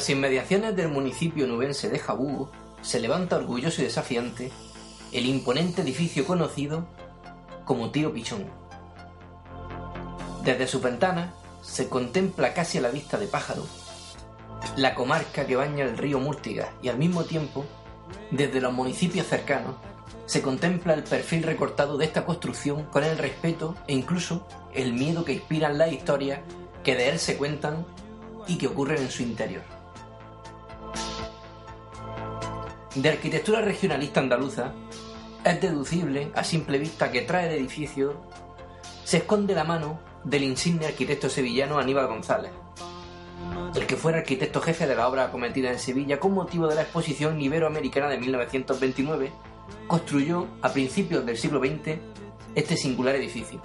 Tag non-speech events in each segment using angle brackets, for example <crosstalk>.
Las inmediaciones del municipio nubense de Jabugo se levanta orgulloso y desafiante el imponente edificio conocido como Tío Pichón. Desde su ventana se contempla casi a la vista de pájaro la comarca que baña el río Múrtiga y al mismo tiempo, desde los municipios cercanos, se contempla el perfil recortado de esta construcción con el respeto e incluso el miedo que inspiran las historias que de él se cuentan y que ocurren en su interior. De arquitectura regionalista andaluza, es deducible a simple vista que trae el edificio se esconde la mano del insigne arquitecto sevillano Aníbal González, el que fuera arquitecto jefe de la obra acometida en Sevilla con motivo de la exposición iberoamericana de 1929, construyó a principios del siglo XX este singular edificio.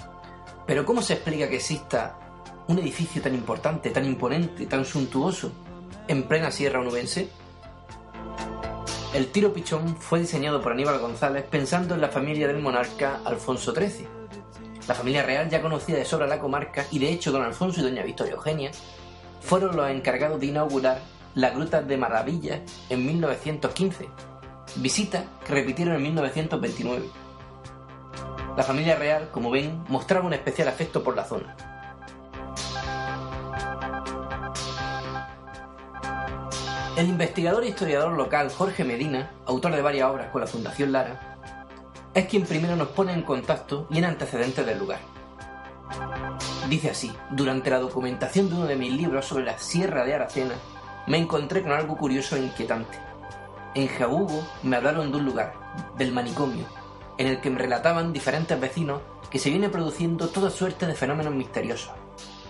Pero ¿cómo se explica que exista un edificio tan importante, tan imponente, tan suntuoso en plena sierra onubense? El tiro pichón fue diseñado por Aníbal González pensando en la familia del monarca Alfonso XIII. La familia real ya conocía de sobra la comarca y de hecho don Alfonso y doña Victoria Eugenia fueron los encargados de inaugurar la Gruta de Maravillas en 1915, visita que repitieron en 1929. La familia real, como ven, mostraba un especial afecto por la zona. El investigador e historiador local Jorge Medina, autor de varias obras con la Fundación Lara, es quien primero nos pone en contacto y en antecedentes del lugar. Dice así, durante la documentación de uno de mis libros sobre la Sierra de Aracena, me encontré con algo curioso e inquietante. En Jabugo me hablaron de un lugar, del manicomio, en el que me relataban diferentes vecinos que se viene produciendo toda suerte de fenómenos misteriosos,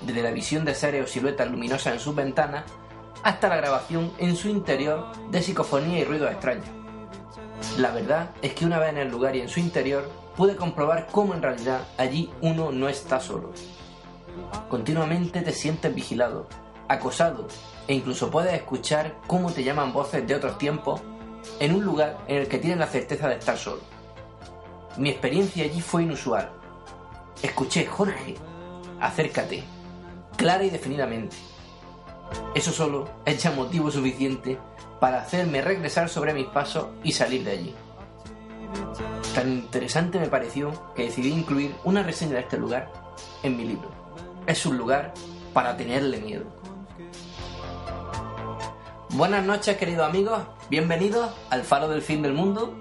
desde la visión de seres o siluetas luminosas en sus ventanas hasta la grabación en su interior de psicofonía y ruidos extraños. La verdad es que una vez en el lugar y en su interior pude comprobar cómo en realidad allí uno no está solo. Continuamente te sientes vigilado, acosado e incluso puedes escuchar cómo te llaman voces de otros tiempos en un lugar en el que tienes la certeza de estar solo. Mi experiencia allí fue inusual. Escuché, Jorge, acércate, clara y definidamente. Eso solo es ya motivo suficiente para hacerme regresar sobre mis pasos y salir de allí. Tan interesante me pareció que decidí incluir una reseña de este lugar en mi libro. Es un lugar para tenerle miedo. Buenas noches queridos amigos, bienvenidos al Faro del Fin del Mundo.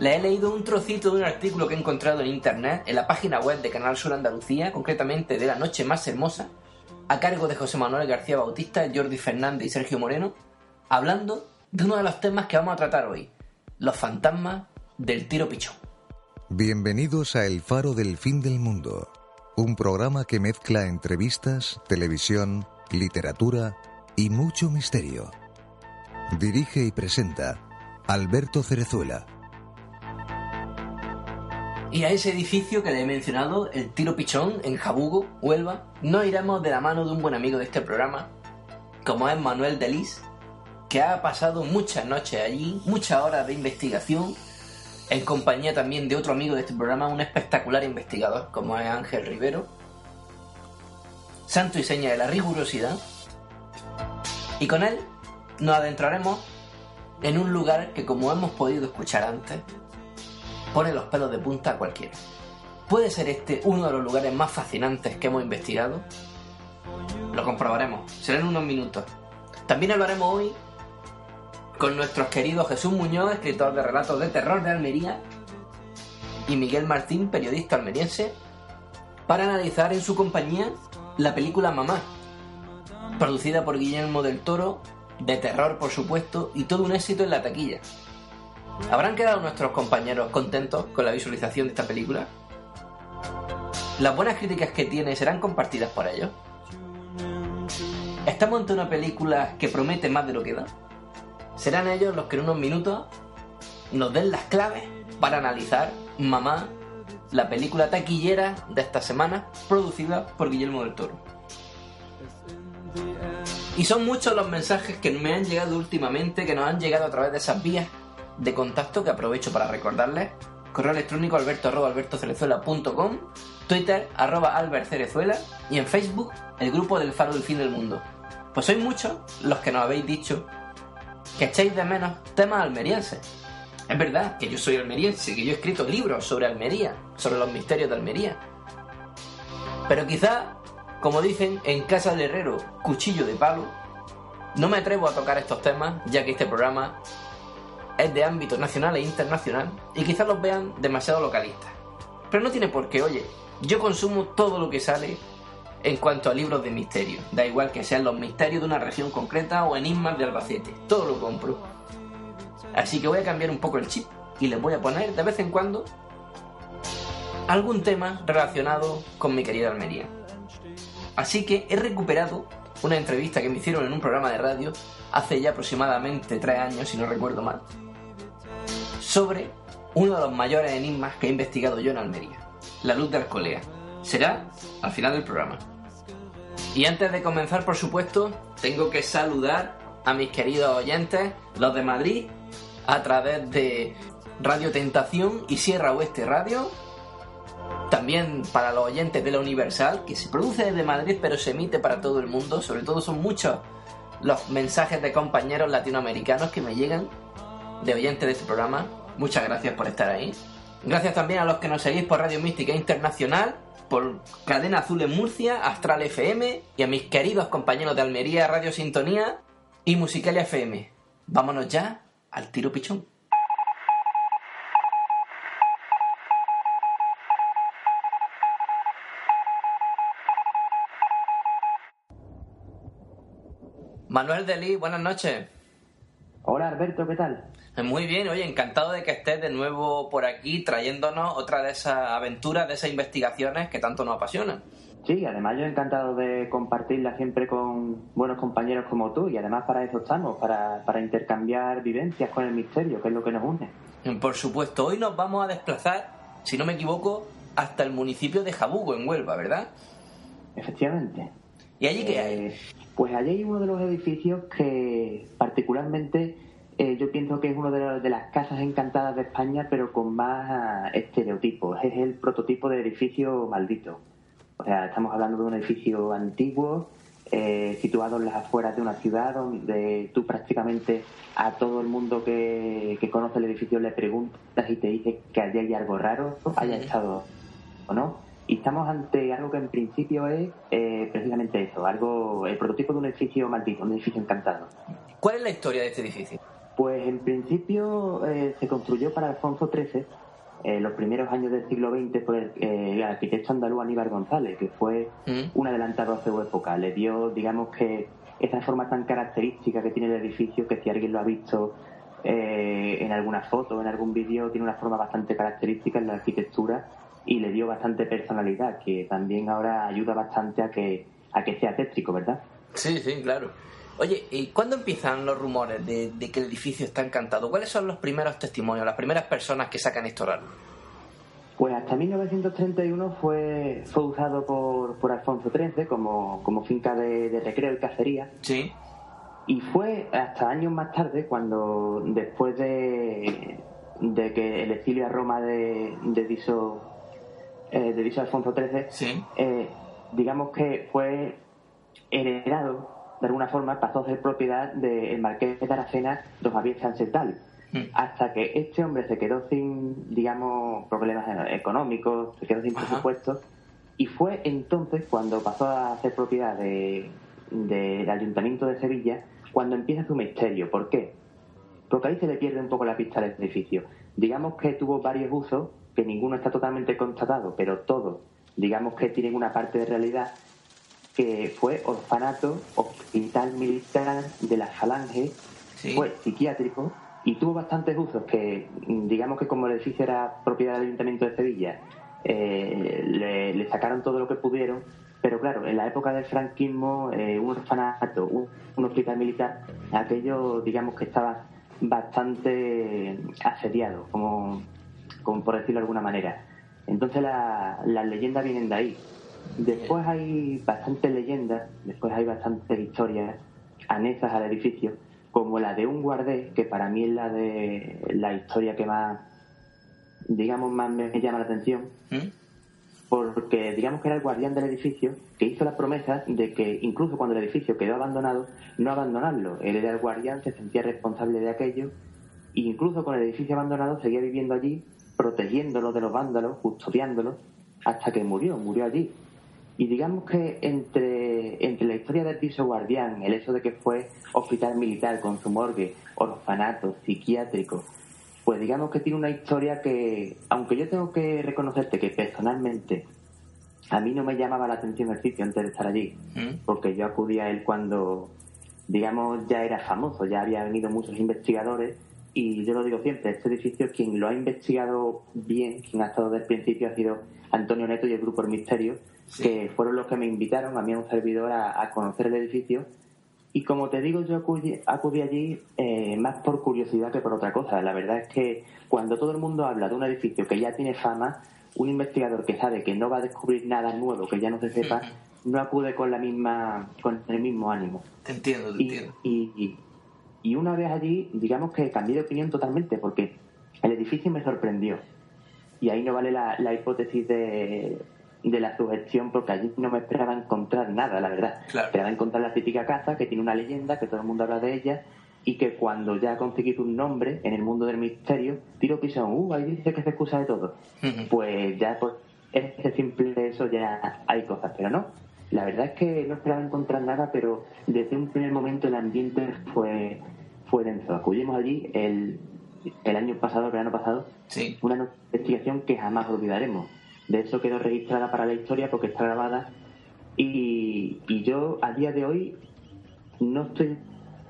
Les he leído un trocito de un artículo que he encontrado en internet en la página web de Canal Sur Andalucía, concretamente de La Noche Más Hermosa, a cargo de José Manuel García Bautista, Jordi Fernández y Sergio Moreno, hablando de uno de los temas que vamos a tratar hoy, los fantasmas del tiro pichón. Bienvenidos a El Faro del Fin del Mundo, un programa que mezcla entrevistas, televisión, literatura y mucho misterio. Dirige y presenta Alberto Cerezuela. Y a ese edificio que le he mencionado, el Tiro Pichón, en Jabugo, Huelva, no iremos de la mano de un buen amigo de este programa, como es Manuel Delis, que ha pasado muchas noches allí, muchas horas de investigación, en compañía también de otro amigo de este programa, un espectacular investigador, como es Ángel Rivero, santo y seña de la rigurosidad, y con él nos adentraremos en un lugar que, como hemos podido escuchar antes, pone los pelos de punta a cualquiera. ¿Puede ser este uno de los lugares más fascinantes que hemos investigado? Lo comprobaremos, será en unos minutos. También hablaremos hoy con nuestros queridos Jesús Muñoz, escritor de relatos de terror de Almería, y Miguel Martín, periodista almeriense, para analizar en su compañía la película Mamá, producida por Guillermo del Toro, de terror por supuesto, y todo un éxito en la taquilla. ¿Habrán quedado nuestros compañeros contentos con la visualización de esta película? ¿Las buenas críticas que tiene serán compartidas por ellos? ¿Estamos ante una película que promete más de lo que da? Serán ellos los que en unos minutos nos den las claves para analizar Mamá, la película taquillera de esta semana, producida por Guillermo del Toro. Y son muchos los mensajes que me han llegado últimamente, que nos han llegado a través de esas vías de contacto que aprovecho para recordarles. Correo electrónico alberto Twitter arroba albertcerezuela y en Facebook el grupo del Faro del Fin del Mundo. Pues sois muchos los que nos habéis dicho que echáis de menos temas almerienses. Es verdad que yo soy almeriense, que yo he escrito libros sobre Almería, sobre los misterios de Almería. Pero quizá, como dicen en Casa del Herrero, cuchillo de palo, no me atrevo a tocar estos temas, ya que este programa es de ámbito nacional e internacional y quizás los vean demasiado localistas. Pero no tiene por qué, oye, yo consumo todo lo que sale en cuanto a libros de misterio. Da igual que sean los misterios de una región concreta o enigmas de Albacete. Todo lo compro. Así que voy a cambiar un poco el chip y les voy a poner de vez en cuando algún tema relacionado con mi querida Almería. Así que he recuperado una entrevista que me hicieron en un programa de radio hace ya aproximadamente tres años, si no recuerdo mal, sobre uno de los mayores enigmas que he investigado yo en Almería, la luz de Alcolea. Será al final del programa. Y antes de comenzar, por supuesto, tengo que saludar a mis queridos oyentes, los de Madrid, a través de Radio Tentación y Sierra Oeste Radio. También para los oyentes de la Universal, que se produce desde Madrid pero se emite para todo el mundo. Sobre todo son muchos los mensajes de compañeros latinoamericanos que me llegan de oyentes de este programa. Muchas gracias por estar ahí. Gracias también a los que nos seguís por Radio Mística Internacional por Cadena Azul en Murcia, Astral FM y a mis queridos compañeros de Almería, Radio Sintonía y Musicalia FM. Vámonos ya al tiro pichón. Manuel Delí, buenas noches. Hola Alberto, ¿qué tal? Muy bien, oye, encantado de que estés de nuevo por aquí trayéndonos otra de esas aventuras, de esas investigaciones que tanto nos apasionan. Sí, además yo encantado de compartirla siempre con buenos compañeros como tú y además para eso estamos, para, para intercambiar vivencias con el misterio, que es lo que nos une. Por supuesto, hoy nos vamos a desplazar, si no me equivoco, hasta el municipio de Jabugo, en Huelva, ¿verdad? Efectivamente. ¿Y allí qué hay? Eh, pues allí hay uno de los edificios que particularmente eh, yo pienso que es una de, las casas encantadas de España, pero con más estereotipos. Es el prototipo de edificio maldito. O sea, estamos hablando de un edificio antiguo, eh, situado en las afueras de una ciudad, donde tú prácticamente a todo el mundo que, conoce el edificio le preguntas y te dice que allí hay algo raro, haya estado o no. Y estamos ante algo que en principio es eh, precisamente eso, algo, el prototipo de un edificio maldito, un edificio encantado. ¿Cuál es la historia de este edificio? Pues en principio eh, se construyó para Alfonso XIII, en los primeros años del siglo XX, por el, eh, arquitecto andaluz Aníbal González, que fue mm. un adelantado a su época. Le dio, digamos que, esa forma tan característica que tiene el edificio, que si alguien lo ha visto eh, en alguna foto, en algún vídeo, tiene una forma bastante característica en la arquitectura y le dio bastante personalidad, que también ahora ayuda bastante a que, a que sea tétrico, ¿verdad? Sí, sí, claro. Oye, ¿y cuándo empiezan los rumores de, que el edificio está encantado? ¿Cuáles son los primeros testimonios, las primeras personas que sacan esto raro? Pues hasta 1931 fue, fue usado por, por Alfonso XIII como, como finca de, recreo y cacería. Sí. Y fue hasta años más tarde cuando, después de, de que el exilio a Roma de, de Diso, eh, de Alfonso XIII, eh, digamos que fue heredado de alguna forma pasó a ser propiedad del marqués de Aracena, don Javier Sansetal. Mm. Hasta que este hombre se quedó sin, digamos, problemas económicos, se quedó sin presupuesto, y fue entonces cuando pasó a ser propiedad del Ayuntamiento de Sevilla, cuando empieza su misterio. ¿Por qué? Porque ahí se le pierde un poco la pista al edificio. Digamos que tuvo varios usos, que ninguno está totalmente constatado, pero todos, digamos que tienen una parte de realidad, que fue orfanato, hospital militar de la falange, fue psiquiátrico y tuvo bastantes usos que, digamos que como el edificio era propiedad del Ayuntamiento de Sevilla, eh, le, sacaron todo lo que pudieron, pero claro, en la época del franquismo, eh, un orfanato, un, hospital militar, aquello, digamos que estaba bastante asediado, como, como por decirlo de alguna manera. Entonces las leyendas vienen de ahí. Después hay bastantes leyendas, después hay bastantes historias anexas al edificio, como la de un guardés, que para mí es la de la historia que más, digamos, más me llama la atención, ¿Mm? porque digamos que era el guardián del edificio que hizo la promesa de que incluso cuando el edificio quedó abandonado, no abandonarlo. Él era el guardián, se sentía responsable de aquello, e incluso con el edificio abandonado seguía viviendo allí, protegiéndolo de los vándalos, custodiándolo, hasta que murió, murió allí. Y digamos que entre, entre la historia del piso guardián, el hecho de que fue hospital militar con su morgue, orfanato, psiquiátrico, pues digamos que tiene una historia que, aunque yo tengo que reconocerte que personalmente a mí no me llamaba la atención el sitio antes de estar allí, ¿Mm? porque yo acudí a él cuando, digamos, ya era famoso, ya había venido muchos investigadores y yo lo digo siempre, este edificio quien lo ha investigado bien, quien ha estado desde el principio ha sido Antonio Neto y el Grupo El Misterio, que fueron los que me invitaron a mí a un servidor a, conocer el edificio. Y como te digo, yo acudí, allí eh, más por curiosidad que por otra cosa. La verdad es que cuando todo el mundo habla de un edificio que ya tiene fama, un investigador que sabe que no va a descubrir nada nuevo que ya no se sepa, no acude con la misma con el mismo ánimo. Te entiendo, te y, entiendo. Y, y, una vez allí, digamos que cambié de opinión totalmente porque el edificio me sorprendió. Y ahí no vale la, la hipótesis de de la sugestión porque allí no me esperaba encontrar nada, la verdad. Esperaba encontrar la típica casa que tiene una leyenda, que todo el mundo habla de ella y que cuando ya ha conseguido un nombre en el mundo del misterio, tiro pisón, uh, ahí dice que se excusa de todo. Pues ya por ese simple eso ya hay cosas, pero no. La verdad es que no esperaba encontrar nada, pero desde un primer momento el ambiente fue, fue denso. Acudimos allí el, el año pasado, el verano pasado, una investigación que jamás olvidaremos. De eso quedó registrada para la historia porque está grabada. Y, yo a día de hoy no estoy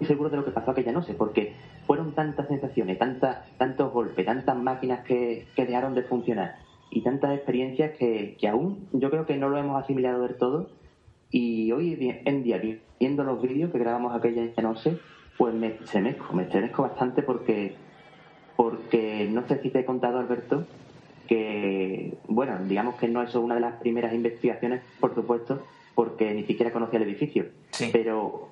seguro de lo que pasó aquella noche porque fueron tantas sensaciones, tantas, tantos golpes, tantas máquinas que, dejaron de funcionar y tantas experiencias que, aún yo creo que no lo hemos asimilado del todo y hoy en día viendo los vídeos que grabamos aquella noche pues me estremezco, me estremezco bastante porque porque no sé si te he contado Alberto que, bueno, digamos que no es una de las primeras investigaciones, por supuesto, porque ni siquiera conocía el edificio. Pero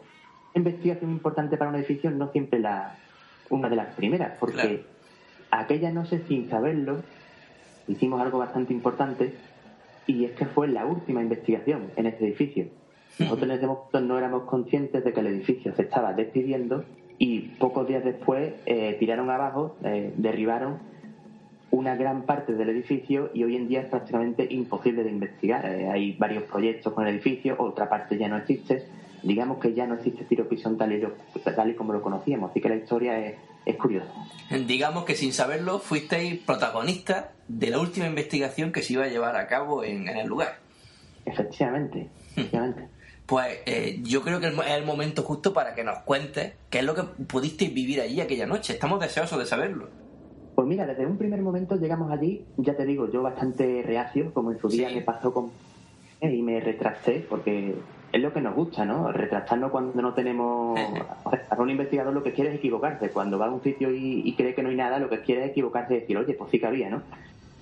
investigación importante para un edificio no siempre la una de las primeras, porque aquella no sé sin saberlo, hicimos algo bastante importante y es que fue la última investigación en este edificio. Nosotros en ese no éramos conscientes de que el edificio se estaba despidiendo y pocos días después eh, tiraron abajo, eh, derribaron una gran parte del edificio y hoy en día es prácticamente imposible de investigar. Eh, hay varios proyectos con el edificio, otra parte ya no existe. Digamos que ya no existe Tiro Pisón tal y, tal y como lo conocíamos, así que la historia es, es curiosa. Digamos que sin saberlo fuisteis protagonista de la última investigación que se iba a llevar a cabo en, el lugar. Efectivamente, hmm. efectivamente. Pues eh, yo creo que es el momento justo para que nos cuentes qué es lo que pudisteis vivir allí aquella noche. Estamos deseosos de saberlo. Pues mira, desde un primer momento llegamos allí, ya te digo, yo bastante reacio, como en su día me pasó con... y me retrasé, porque es lo que nos gusta, ¿no? Retrasarnos cuando no tenemos... <laughs> a un investigador lo que quiere es equivocarse. Cuando va a un sitio y, cree que no hay nada, lo que quiere es equivocarse y decir, oye, pues sí que había, ¿no?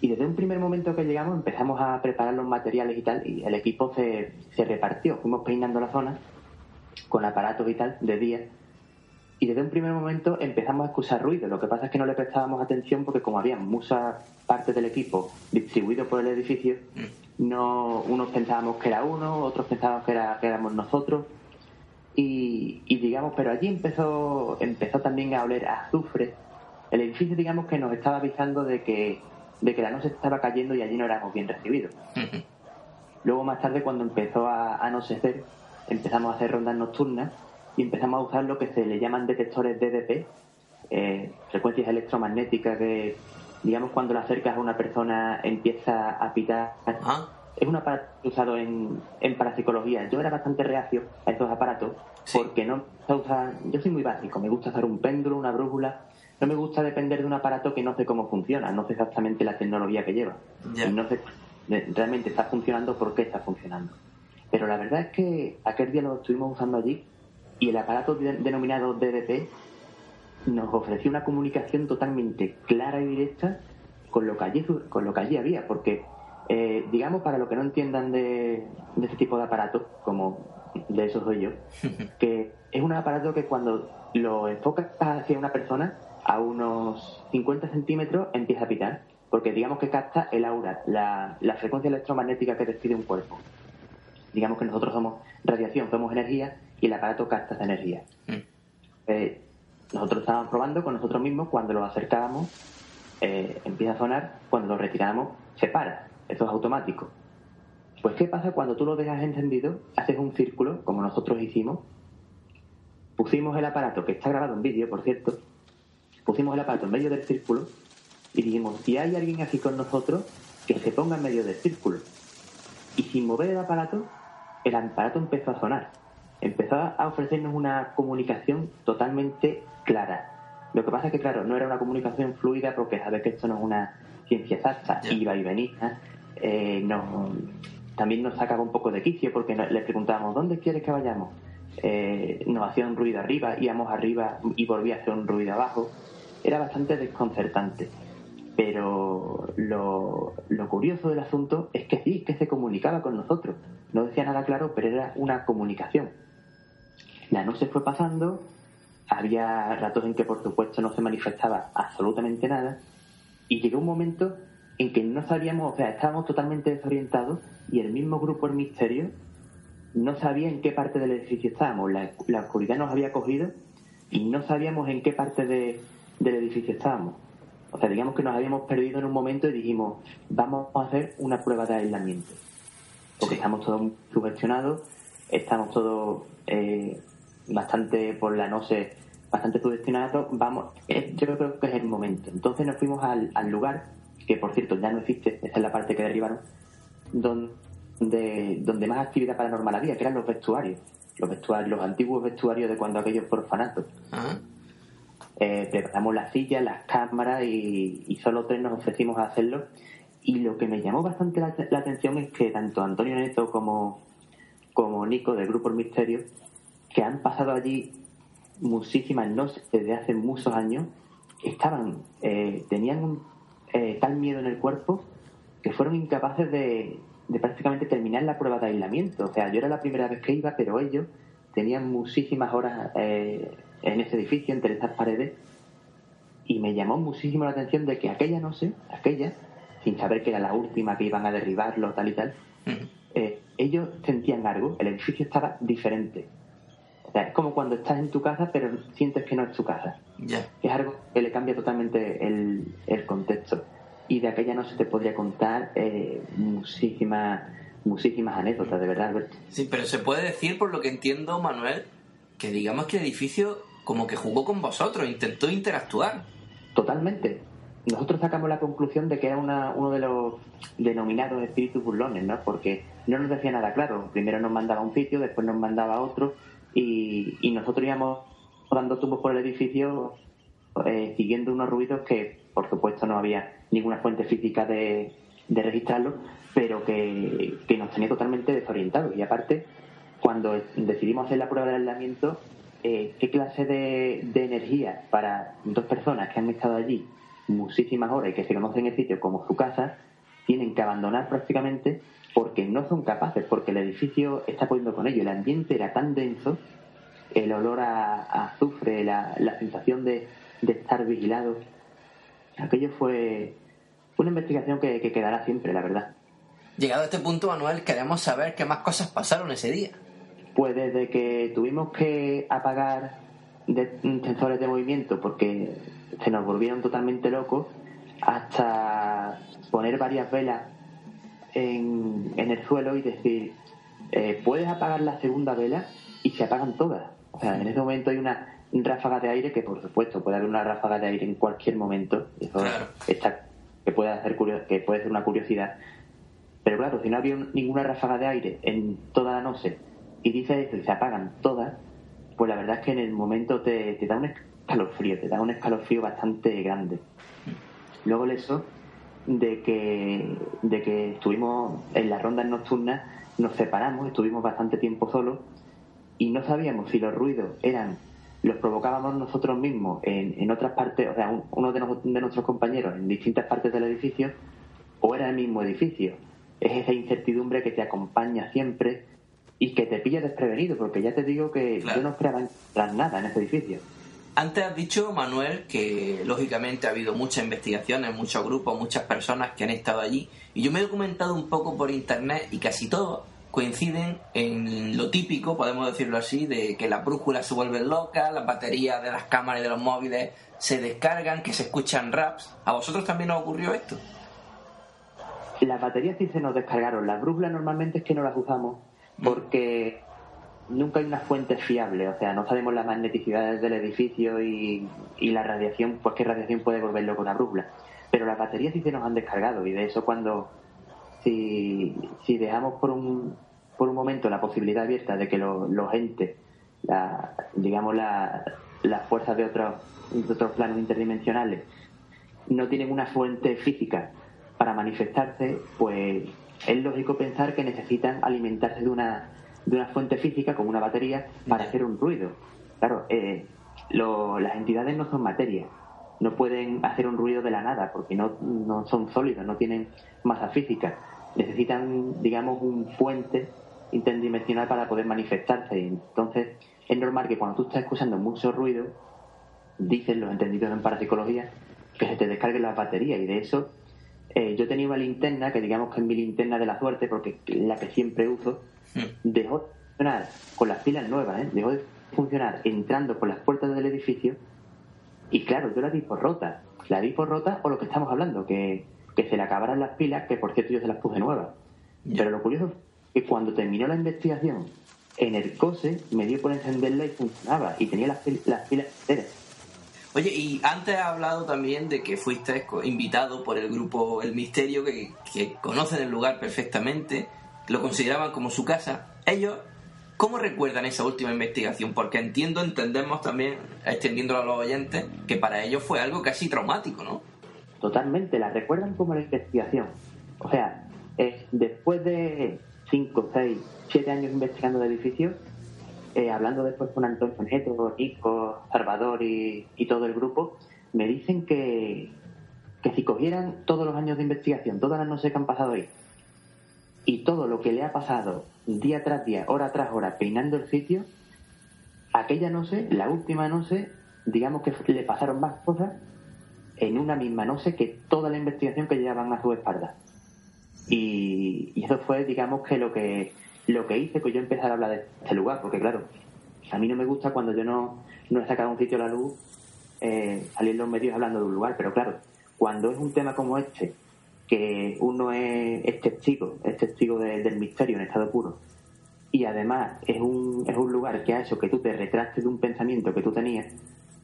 Y desde un primer momento que llegamos empezamos a preparar los materiales y tal, y el equipo se, se repartió. Fuimos peinando la zona con aparatos y tal de día y desde un primer momento empezamos a escuchar ruido. Lo que pasa es que no le prestábamos atención porque como había muchas partes del equipo distribuidos por el edificio, mm. No unos pensábamos que era uno, otros pensábamos que, era, que éramos nosotros. Y, digamos, pero allí empezó, empezó también a oler azufre. El edificio, digamos, que nos estaba avisando de que, de que la noche estaba cayendo y allí no éramos bien recibidos. Luego, más tarde, cuando empezó a anochecer, empezamos a hacer rondas nocturnas y empezamos a usar lo que se le llaman detectores DDP, eh, frecuencias electromagnéticas que, digamos, cuando la acercas a una persona empieza a pitar. Ah, Es un aparato usado en, en parapsicología. Yo era bastante reacio a estos aparatos Sí. porque no usar, yo soy muy básico, me gusta usar un péndulo, una brújula, no me gusta depender de un aparato que no sé cómo funciona, no sé exactamente la tecnología que lleva. Y no sé de- realmente está funcionando, por qué está funcionando. Pero la verdad es que aquel día lo estuvimos usando allí y el aparato de- denominado DDP nos ofreció una comunicación totalmente clara y directa con lo que allí, con lo que allí había, porque eh, digamos para los que no entiendan de, de ese tipo de aparatos, como de eso soy yo, <laughs> que es un aparato que cuando lo enfocas hacia una persona a unos 50 centímetros empieza a pitar, porque digamos que capta el aura, la, la frecuencia electromagnética que despide un cuerpo. Digamos que nosotros somos radiación, somos energía y el aparato capta esa energía. Mm. Eh, nosotros estábamos probando con nosotros mismos, cuando lo acercábamos eh, empieza a sonar, cuando lo retiramos se para, eso es automático. Pues ¿qué pasa cuando tú lo dejas encendido, haces un círculo, como nosotros hicimos, pusimos el aparato, que está grabado en vídeo, por cierto, pusimos el aparato en medio del círculo y dijimos, si hay alguien aquí con nosotros, que se ponga en medio del círculo. Y sin mover el aparato, el aparato empezó a sonar. Empezó a ofrecernos una comunicación totalmente clara. Lo que pasa es que, claro, no era una comunicación fluida porque sabes que esto no es una ciencia exacta, iba y venía. Eh, nos- también nos sacaba un poco de quicio porque le preguntábamos, ¿dónde quieres que vayamos? Eh, nos hacía un ruido arriba, íbamos arriba y volvía a hacer un ruido abajo. Era bastante desconcertante. Pero lo, lo curioso del asunto es que sí, que se comunicaba con nosotros. No decía nada claro, pero era una comunicación. La noche fue pasando, había ratos en que por supuesto no se manifestaba absolutamente nada, y llegó un momento en que no sabíamos, o sea, estábamos totalmente desorientados y el mismo grupo El Misterio no sabía en qué parte del edificio estábamos. La, la oscuridad nos había cogido y no sabíamos en qué parte de- del edificio estábamos. O sea, digamos que nos habíamos perdido en un momento y dijimos, vamos a hacer una prueba de aislamiento. Porque estamos todos sugestionados, estamos todos eh, bastante por la noche, bastante sugestionados, vamos, yo creo que es el momento. Entonces nos fuimos al, al lugar, que por cierto ya no existe, esa es la parte que derribaron, donde, donde más actividad paranormal había, que eran los vestuarios. Los vestuarios, los antiguos vestuarios de cuando aquellos ah, Eh, preparamos las sillas, las cámaras y, y solo tres nos ofrecimos a hacerlo. Y lo que me llamó bastante la, la atención es que tanto Antonio Neto como, como Nico del Grupo El Misterio, que han pasado allí muchísimas noches desde hace muchos años, estaban, eh, tenían un, eh, tal miedo en el cuerpo que fueron incapaces de, de prácticamente terminar la prueba de aislamiento. O sea, yo era la primera vez que iba, pero ellos tenían muchísimas horas eh, en ese edificio, entre esas paredes, y me llamó muchísimo la atención de que aquella noche, aquella, sin saber que era la última que iban a derribarlo, tal y tal, eh, ellos sentían algo, el edificio estaba diferente. O sea, es como cuando estás en tu casa, pero sientes que no es tu casa. ya. Es algo que le cambia totalmente el, el contexto. Y de aquella noche te podría contar eh, muchísimas, muchísimas anécdotas, de verdad, Alberto. Sí, pero se puede decir, por lo que entiendo, Manuel, que digamos que el edificio como que jugó con vosotros, intentó interactuar. Totalmente. Nosotros sacamos la conclusión de que era una, uno de los denominados espíritus burlones, ¿no? Porque no nos decía nada claro. Primero nos mandaba a un sitio, después nos mandaba a otro, y, y nosotros íbamos dando tubos por el edificio eh, siguiendo unos ruidos que, por supuesto, no había ninguna fuente física de, de registrarlo, pero que, que nos tenía totalmente desorientados. Y aparte, cuando decidimos hacer la prueba de aislamiento, eh, qué clase de, de energía para dos personas que han estado allí muchísimas horas y que se conocen el sitio como su casa, tienen que abandonar prácticamente porque no son capaces, porque el edificio está poniendo con ello. El ambiente era tan denso, el olor a, a azufre, la, la sensación de, de estar vigilado. Aquello fue una investigación que, que quedará siempre, la verdad. Llegado a este punto, Manuel, queremos saber qué más cosas pasaron ese día. Pues desde que tuvimos que apagar de- sensores de movimiento porque se nos volvieron totalmente locos, hasta poner varias velas en, en el suelo y decir, eh, puedes apagar la segunda vela y se apagan todas. O sea, en ese momento hay una ráfagas de aire, que por supuesto puede haber una ráfaga de aire en cualquier momento, eso Claro. está, que, puede hacer que puede ser una curiosidad. Pero claro, si no había un- ninguna ráfaga de aire en toda la noche y dices eso y se apagan todas, pues la verdad es que en el momento te, te da un escalofrío, te da un escalofrío bastante grande. Luego eso de que, de que estuvimos en las rondas nocturnas, nos separamos, estuvimos bastante tiempo solos y no sabíamos si los ruidos eran los provocábamos nosotros mismos en, en otras partes, o sea, un- uno de, nuestros compañeros en distintas partes del edificio o era el mismo edificio. Es esa incertidumbre que te acompaña siempre y que te pilla desprevenido, porque ya te digo que Claro. yo no esperaba nada en ese edificio. Antes has dicho, Manuel, que lógicamente ha habido muchas investigaciones, muchos grupos, muchas personas que han estado allí. Y yo me he documentado un poco por internet y casi todos coinciden en lo típico, podemos decirlo así, de que las brújulas se vuelven locas, las baterías de las cámaras y de los móviles se descargan, que se escuchan raps. ¿A vosotros también os ocurrió esto? Las baterías sí se nos descargaron. Las brújulas normalmente es que no las usamos porque nunca hay una fuente fiable. O sea, no sabemos la magneticidad del edificio y, y la radiación, pues qué radiación puede volverlo con una brújula. Pero las baterías sí se nos han descargado y de eso cuando, si, dejamos por un, por un momento la posibilidad abierta de que lo- los entes, la, digamos la- las fuerzas de otros, de otros planos interdimensionales, no tienen una fuente física para manifestarse, pues es lógico pensar que necesitan alimentarse de una, de una fuente física, como una batería, para hacer un ruido. Claro, eh, lo- las entidades no son materia, no pueden hacer un ruido de la nada, porque no, no son sólidos, no tienen masa física. Necesitan, digamos, un fuente interdimensional para poder manifestarse. Y entonces, es normal que cuando tú estás escuchando mucho ruido, dicen los entendidos en parapsicología que se te descarguen las baterías y de eso eh, yo tenía una linterna que digamos que es mi linterna de la suerte porque es la que siempre uso dejó de funcionar con las pilas nuevas ¿eh? dejó de funcionar entrando por las puertas del edificio y claro yo la di por rota. La di por rota o lo que estamos hablando que, que se le acabaran las pilas que por cierto yo se las puse nuevas. Pero lo curioso es que cuando terminó la investigación en el COSE me dio por encenderla y funcionaba y tenía las, pil- las pilas enteras. Oye, y antes has hablado también de que fuiste invitado por el grupo El Misterio, que, que conocen el lugar perfectamente, lo consideraban como su casa. Ellos, ¿cómo recuerdan esa última investigación? Porque entiendo, entendemos también, extendiéndolo a los oyentes, que para ellos fue algo casi traumático, ¿no? Totalmente, la recuerdan como la investigación. O sea, eh, después de 5, 6, 7 años investigando el edificio, eh, hablando después con Antonio Neto, Nico, Salvador y, y todo el grupo, me dicen que, que si cogieran todos los años de investigación, todas las noches que han pasado ahí, y todo lo que le ha pasado día tras día, hora tras hora, peinando el sitio, aquella noche, la última noche, digamos que le pasaron más cosas en una misma noche que toda la investigación que llevaban a su espalda. Y, eso fue, digamos, que lo que lo que hice que yo empezara a hablar de este lugar, porque claro, a mí no me gusta cuando yo no, no he sacado un sitio a la luz eh, salir los medios hablando de un lugar, pero claro, cuando es un tema como este, que uno es, es testigo, es testigo de- del misterio en estado puro, y además es un, es un lugar que ha hecho que tú te retrastes de un pensamiento que tú tenías,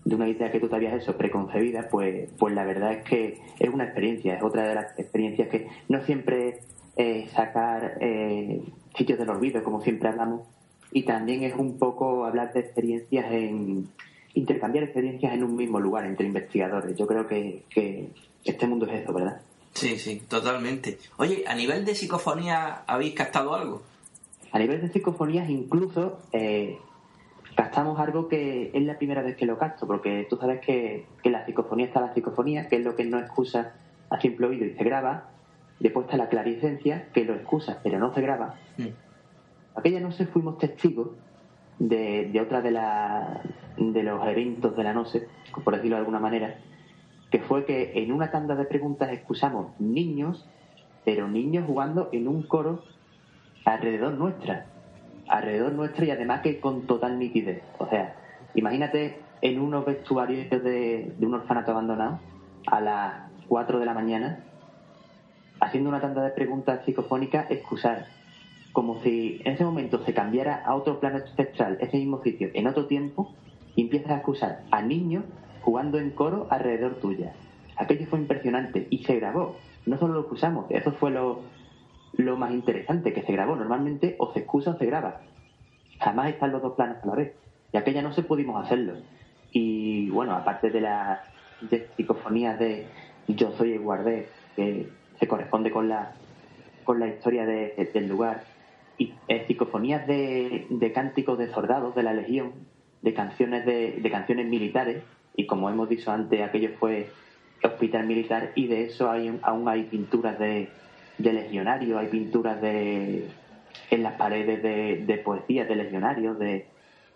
de una idea que tú te habías hecho preconcebida, pues, pues la verdad es que es una experiencia, es otra de las experiencias que no siempre es sacar eh, sitios del olvido, como siempre hablamos, y también es un poco hablar de experiencias en intercambiar experiencias en un mismo lugar entre investigadores. Yo creo que, que este mundo es eso, ¿verdad? Sí, sí, totalmente. Oye, a nivel de psicofonía, ¿habéis captado algo? A nivel de psicofonías, incluso eh, captamos algo que es la primera vez que lo capto, porque tú sabes que, que la psicofonía está la psicofonía, que es lo que no excusa a simple oído y se graba. Después está la claricencia, que lo excusa pero no se graba. Aquella noche fuimos testigos de, de otra de, la, de los eventos de la noche, por decirlo de alguna manera, que fue que en una tanda de preguntas excusamos niños, pero niños jugando en un coro alrededor nuestra, alrededor nuestra y además que con total nitidez. O sea, imagínate en unos vestuarios de, de un orfanato abandonado a las 4 de la mañana, haciendo una tanda de preguntas psicofónicas, excusar, como si en ese momento se cambiara a otro plano espectral, ese mismo sitio, en otro tiempo, y empiezas a acusar a niños jugando en coro alrededor tuya. Aquello fue impresionante y se grabó. No solo lo excusamos, eso fue lo, lo más interesante, que se grabó. Normalmente o se excusa o se graba. Jamás están los dos planos a la vez. Y aquella no se pudimos hacerlo. Y bueno, aparte de las psicofonías de Yo soy el guardé, que se corresponde con la, con la historia de, del lugar, y eh, psicofonías de, de, cánticos de soldados de la Legión, de canciones de, de, canciones militares, y como hemos dicho antes, aquello fue hospital militar, y de eso hay, aún hay pinturas de, de legionarios, hay pinturas de en las paredes de, de poesía de legionarios, de,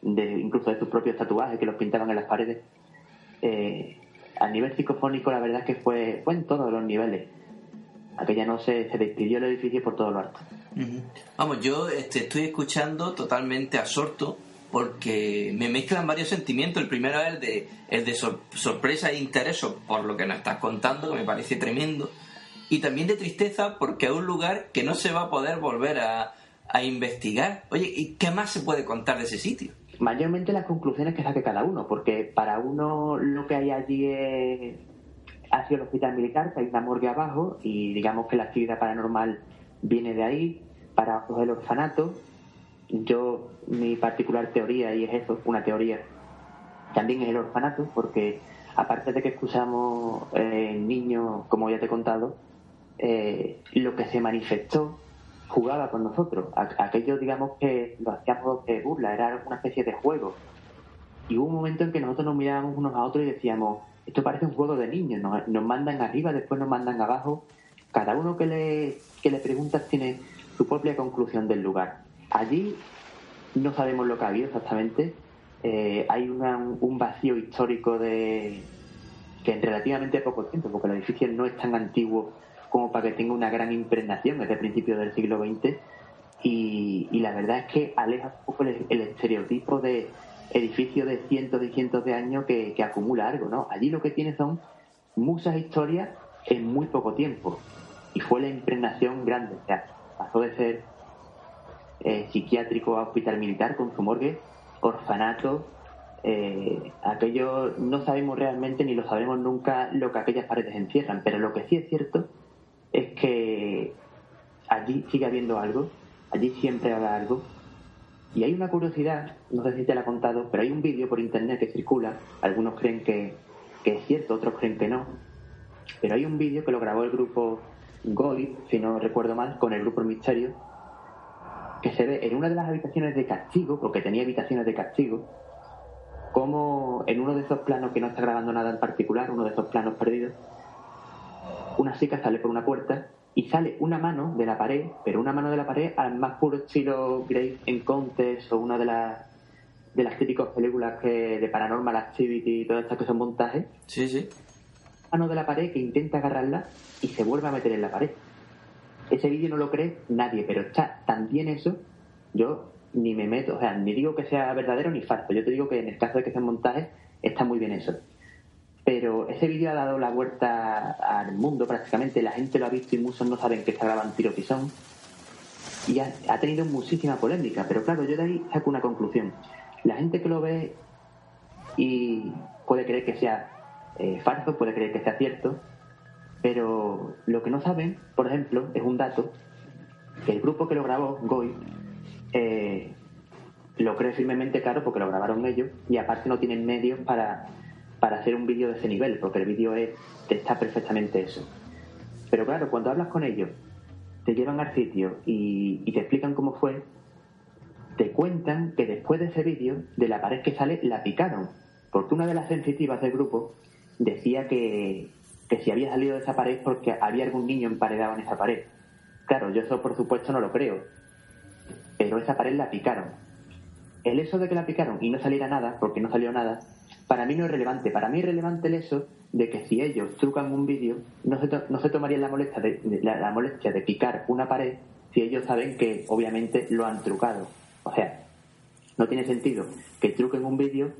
incluso de sus propios tatuajes que los pintaban en las paredes. Eh, a nivel psicofónico, la verdad es que fue, fue en todos los niveles. Aquella no se, se despidió el edificio por todo lo alto. Vamos, yo este, estoy escuchando totalmente absorto porque me mezclan varios sentimientos. El primero es el de, el de sor sorpresa e interés por lo que nos estás contando, que me parece tremendo. Y también de tristeza porque es un lugar que no se va a poder volver a, a investigar. Oye, ¿y qué más se puede contar de ese sitio? mayormente las conclusiones que saque cada uno, porque para uno lo que hay allí es, ha sido el hospital militar, que hay una morgue abajo y digamos que la actividad paranormal viene de ahí, para otros el orfanato. Yo, mi particular teoría, y es eso, una teoría, también es el orfanato, porque aparte de que excusamos eh, niños, como ya te he contado, eh, lo que se manifestó jugaba con nosotros. Aquello, digamos, que lo hacíamos de burla, era una especie de juego. Y hubo un momento en que nosotros nos mirábamos unos a otros y decíamos, esto parece un juego de niños, nos, nos mandan arriba, después nos mandan abajo. Cada uno que le, que le preguntas tiene su propia conclusión del lugar. Allí no sabemos lo que ha habido exactamente. Eh, hay una, un vacío histórico de que en relativamente poco tiempo, porque el edificio no es tan antiguo como para que tenga una gran impregnación desde principios del siglo XX y, y, la verdad es que aleja un poco el, estereotipo de edificio de cientos y cientos de años que, que, acumula algo, ¿no? Allí lo que tiene son muchas historias en muy poco tiempo y fue la impregnación grande, o sea, pasó de ser eh, psiquiátrico a hospital militar con su morgue, orfanato, eh, aquello no sabemos realmente ni lo sabremos nunca lo que aquellas paredes encierran, pero lo que sí es cierto es que allí sigue habiendo algo, allí siempre habrá algo. Y hay una curiosidad, no sé si te la he contado, pero hay un vídeo por internet que circula, algunos creen que, que, es cierto, otros creen que no, pero hay un vídeo que lo grabó el grupo Goy, si no recuerdo mal, con el grupo Misterio, que se ve en una de las habitaciones de castigo, porque tenía habitaciones de castigo, como en uno de esos planos que no está grabando nada en particular, uno de esos planos perdidos, una chica sale por una puerta y sale una mano de la pared, pero una mano de la pared al más puro estilo Grave Encounters o una de las de las típicas películas que de Paranormal Activity y todas estas que son montajes. Sí, sí. Mano de la pared que intenta agarrarla y se vuelve a meter en la pared. Ese vídeo no lo cree nadie, pero está tan bien eso, yo ni me meto, o sea, ni digo que sea verdadero ni falso. Yo te digo que en el caso de que sea montaje, está muy bien eso pero ese vídeo ha dado la vuelta al mundo prácticamente, la gente lo ha visto y muchos no saben que se graban tiro pisón y ha, ha, tenido muchísima polémica, pero claro, yo de ahí saco una conclusión. La gente que lo ve y puede creer que sea eh, falso, puede creer que sea cierto, pero lo que no saben, por ejemplo, es un dato, que el grupo que lo grabó, Goy, eh, lo cree firmemente claro porque lo grabaron ellos y aparte no tienen medios para para hacer un vídeo de ese nivel, porque el vídeo está perfectamente eso. Pero claro, cuando hablas con ellos, te llevan al sitio y te explican cómo fue, te cuentan que después de ese vídeo, de la pared que sale, la picaron. Porque una de las sensitivas del grupo decía que, que si había salido de esa pared porque había algún niño emparedado en esa pared. Claro, yo eso por supuesto no lo creo. Pero esa pared la picaron. El eso de que la picaron y no saliera nada, porque no salió nada, para mí no es relevante. Para mí es relevante el eso de que si ellos trucan un vídeo, no se, no se tomarían la molestia, de, de, la, la, molestia de picar una pared si ellos saben que obviamente lo han trucado. O sea, no tiene sentido que truquen un vídeo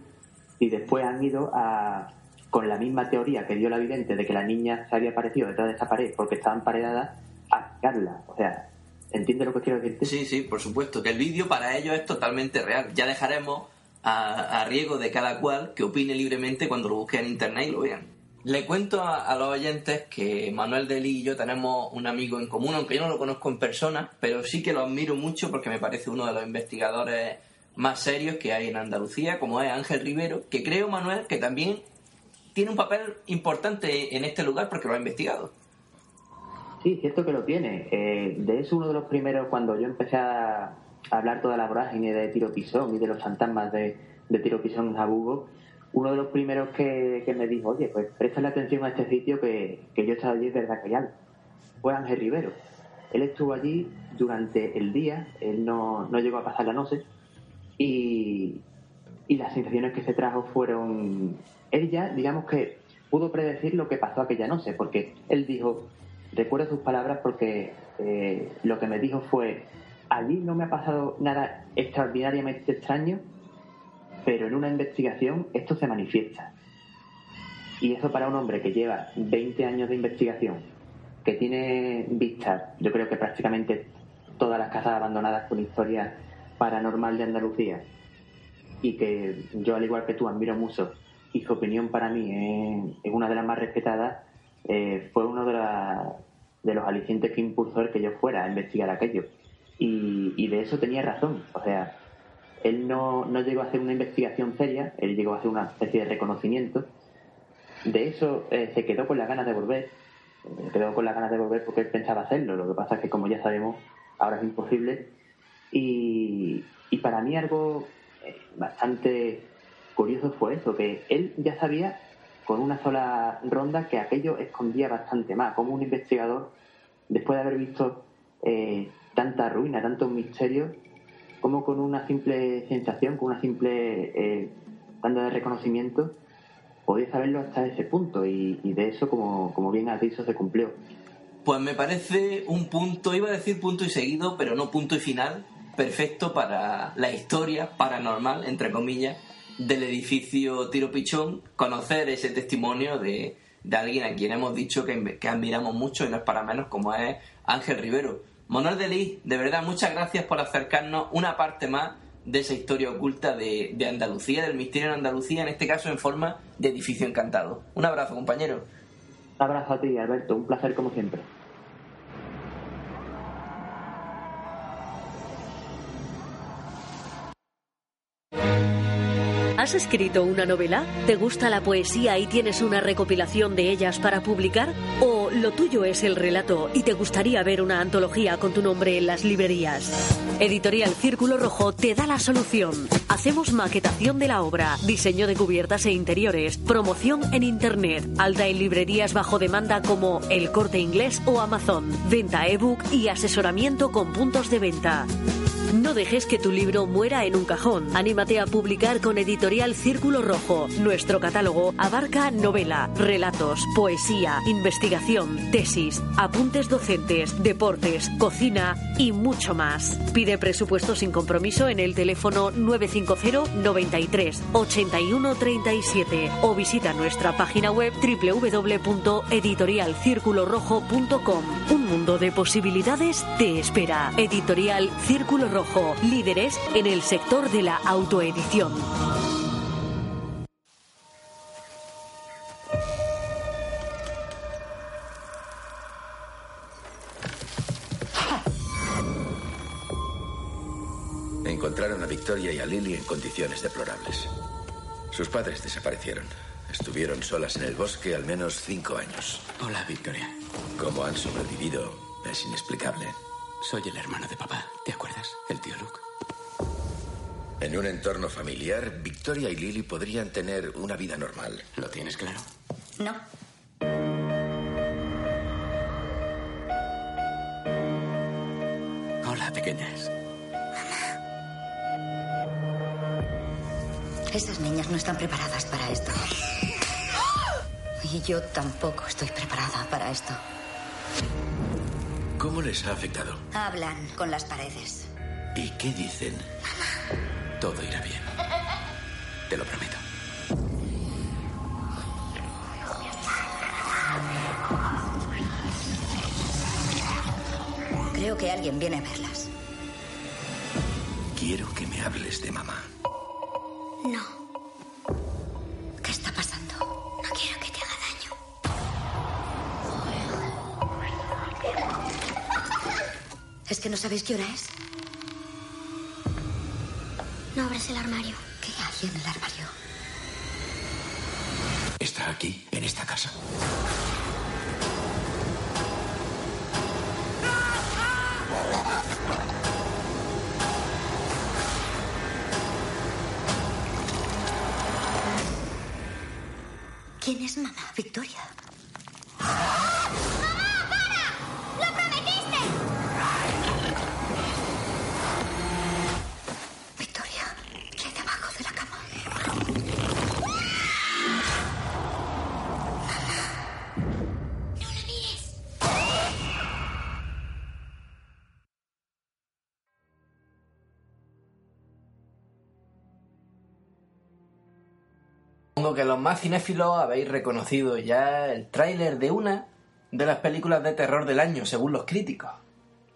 y después han ido a, con la misma teoría que dio la vidente de que la niña se había aparecido detrás de esa pared porque estaba emparedada, a picarla. O sea, ¿entiendes lo que quiero decirte? Sí, sí, por supuesto. Que el vídeo para ellos es totalmente real. Ya dejaremos a, a riesgo de cada cual que opine libremente cuando lo busque en internet y lo vean. Le cuento a, a los oyentes que Manuel Delí y yo tenemos un amigo en común, aunque yo no lo conozco en persona, pero sí que lo admiro mucho porque me parece uno de los investigadores más serios que hay en Andalucía, como es Ángel Rivero, que creo, Manuel, que también tiene un papel importante en este lugar porque lo ha investigado. Sí, cierto que lo tiene. Eh, de eso uno de los primeros, cuando yo empecé a hablar toda la vorágine de Tiro Pisón y de los fantasmas de, Tiro Pisón en Jabugo, uno de los primeros que, que me dijo, oye, pues préstale atención a este sitio que, que yo he estado allí es verdad que hay algo. Fue Ángel Rivero. Él estuvo allí durante el día, él no, no llegó a pasar la noche y, y las sensaciones que se trajo fueron... Él ya, digamos que pudo predecir lo que pasó aquella noche, porque él dijo, recuerdo sus palabras porque eh, lo que me dijo fue, allí no me ha pasado nada extraordinariamente extraño, pero en una investigación esto se manifiesta. Y eso para un hombre que lleva 20 años de investigación, que tiene vistas, yo creo que prácticamente todas las casas abandonadas con historia paranormal de Andalucía, y que yo al igual que tú admiro mucho, y su opinión para mí es, una de las más respetadas, eh, fue uno de, la- de los alicientes que impulsó el que yo fuera a investigar aquello. Y, y de eso tenía razón. O sea, él no, no llegó a hacer una investigación seria, él llegó a hacer una especie de reconocimiento. De eso eh, se quedó con las ganas de volver. Se quedó con las ganas de volver porque él pensaba hacerlo. Lo que pasa es que, como ya sabemos, ahora es imposible. Y, y para mí algo eh, bastante curioso fue eso, que él ya sabía con una sola ronda que aquello escondía bastante más, como un investigador, después de haber visto eh, tanta ruina, tantos misterios, como con una simple sensación, con una simple eh, de reconocimiento, podía saberlo hasta ese punto y, y de eso, como, como bien has dicho, se cumplió. Pues me parece un punto, iba a decir punto y seguido, pero no punto y final, perfecto para la historia paranormal, entre comillas, del edificio Tiro Pichón, conocer ese testimonio de, de alguien a quien hemos dicho que, admiramos mucho y no es para menos como es Ángel Rivero. Manuel de de verdad, muchas gracias por acercarnos una parte más de esa historia oculta de, de Andalucía, del misterio en Andalucía, en este caso en forma de edificio encantado. Un abrazo, compañero. Un abrazo a ti, Alberto, un placer como siempre. ¿Has escrito una novela? ¿Te gusta la poesía y tienes una recopilación de ellas para publicar? ¿O lo tuyo es el relato y te gustaría ver una antología con tu nombre en las librerías? Editorial Círculo Rojo te da la solución. Hacemos maquetación de la obra, diseño de cubiertas e interiores, promoción en Internet, alta en librerías bajo demanda como El Corte Inglés o Amazon, venta ebook y asesoramiento con puntos de venta. No dejes que tu libro muera en un cajón. Anímate a publicar con Editorial Círculo Rojo. Nuestro catálogo abarca novela, relatos, poesía, investigación, tesis, apuntes docentes, deportes, cocina y mucho más. Pide presupuesto sin compromiso en el teléfono 950 93 81 37 o visita nuestra página web www.editorialcirculorrojo.com. Un mundo de posibilidades te espera. Editorial Círculo Rojo, líderes en el sector de la autoedición. Encontraron a Victoria y a Lily en condiciones deplorables. Sus padres desaparecieron. Estuvieron solas en el bosque al menos cinco años. Hola, Victoria. Cómo han sobrevivido es inexplicable. Soy el hermano de papá, ¿te acuerdas? El tío Luke. En un entorno familiar, Victoria y Lily podrían tener una vida normal. ¿Lo tienes claro? No. Hola, pequeñas. Esas niñas no están preparadas para esto. <laughs> Y yo tampoco estoy preparada para esto. ¿Cómo les ha afectado? Hablan con las paredes. ¿Y qué dicen? Todo irá bien. Te lo prometo. Creo que alguien viene a verlas. Quiero que me hables de mamá. No sabéis qué hora es? No abres el armario. ¿Qué hay en el armario? Está aquí, en esta casa. ¿Quién es mamá, Victoria? Más cinéfilos habéis reconocido ya el tráiler de una de las películas de terror del año, según los críticos.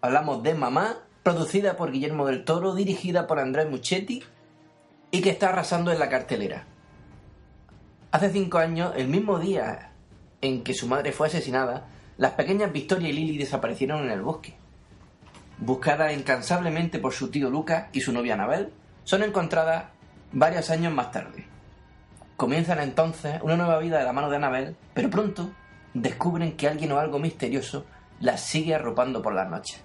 Hablamos de Mamá, producida por Guillermo del Toro, dirigida por Andrés Muchetti y que está arrasando en la cartelera. Hace cinco años, el mismo día en que su madre fue asesinada, las pequeñas Victoria y Lily desaparecieron en el bosque. Buscadas incansablemente por su tío Lucas y su novia Anabel, son encontradas varios años más tarde. Comienzan entonces una nueva vida de la mano de Anabel, pero pronto descubren que alguien o algo misterioso las sigue arropando por las noches.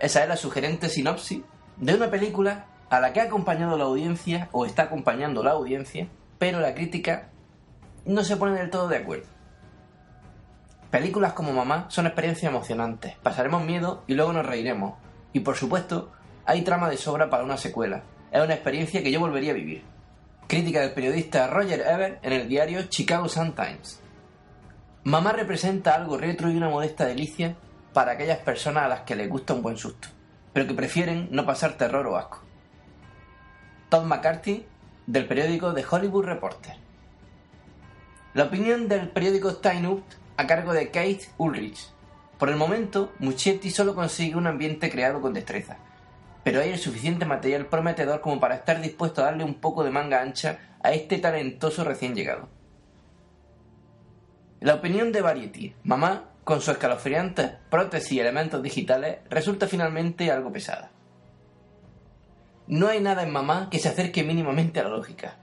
Esa es la sugerente sinopsis de una película a la que ha acompañado la audiencia o está acompañando la audiencia, pero la crítica no se pone del todo de acuerdo. Películas como Mamá son experiencias emocionantes, pasaremos miedo y luego nos reiremos. Y por supuesto, hay trama de sobra para una secuela. Es una experiencia que yo volvería a vivir. Crítica del periodista Roger Ebert en el diario Chicago Sun-Times. Mamá representa algo retro y una modesta delicia para aquellas personas a las que les gusta un buen susto, pero que prefieren no pasar terror o asco. Todd McCarthy, del periódico The Hollywood Reporter. La opinión del periódico Time Out a cargo de Kate Ulrich. Por el momento, Muchetti solo consigue un ambiente creado con destreza, pero hay el suficiente material prometedor como para estar dispuesto a darle un poco de manga ancha a este talentoso recién llegado. La opinión de Variety, Mamá, con sus escalofriantes prótesis y elementos digitales, resulta finalmente algo pesada. No hay nada en Mamá que se acerque mínimamente a la lógica.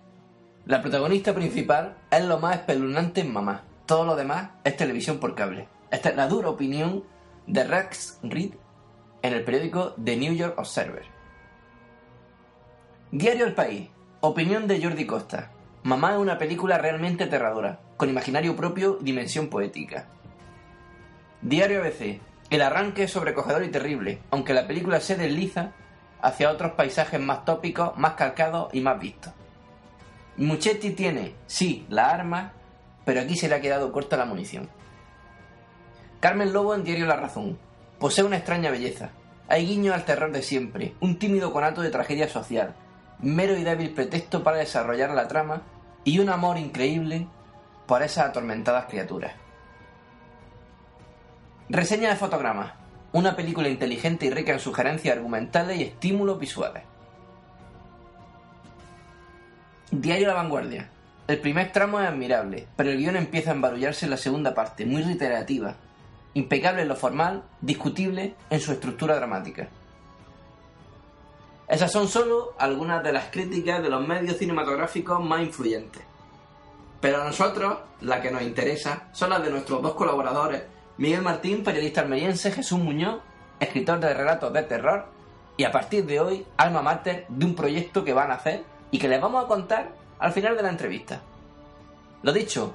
La protagonista principal es lo más espeluznante en Mamá. Todo lo demás es televisión por cable. Esta es la dura opinión de Rex Reed en el periódico The New York Observer. Diario El País. Opinión de Jordi Costa. Mamá es una película realmente aterradora, con imaginario propio y dimensión poética. Diario ABC. El arranque es sobrecogedor y terrible, aunque la película se desliza hacia otros paisajes más tópicos, más calcados y más vistos. Muchetti tiene, sí, la arma, pero aquí se le ha quedado corta la munición. Carmen Lobo en Diario La Razón. Posee una extraña belleza. Hay guiño al terror de siempre, un tímido conato de tragedia social, mero y débil pretexto para desarrollar la trama y un amor increíble por esas atormentadas criaturas. Reseña de fotogramas. Una película inteligente y rica en sugerencias argumentales y estímulos visuales. Diario La Vanguardia. El primer tramo es admirable, pero el guion empieza a embarullarse en la segunda parte, muy reiterativa, impecable en lo formal, discutible en su estructura dramática. Esas son solo algunas de las críticas de los medios cinematográficos más influyentes. Pero a nosotros, la que nos interesa, son las de nuestros dos colaboradores, Miguel Martín, periodista almeriense, Jesús Muñoz, escritor de relatos de terror, y a partir de hoy, alma mater de un proyecto que van a hacer y que les vamos a contar al final de la entrevista. Lo dicho,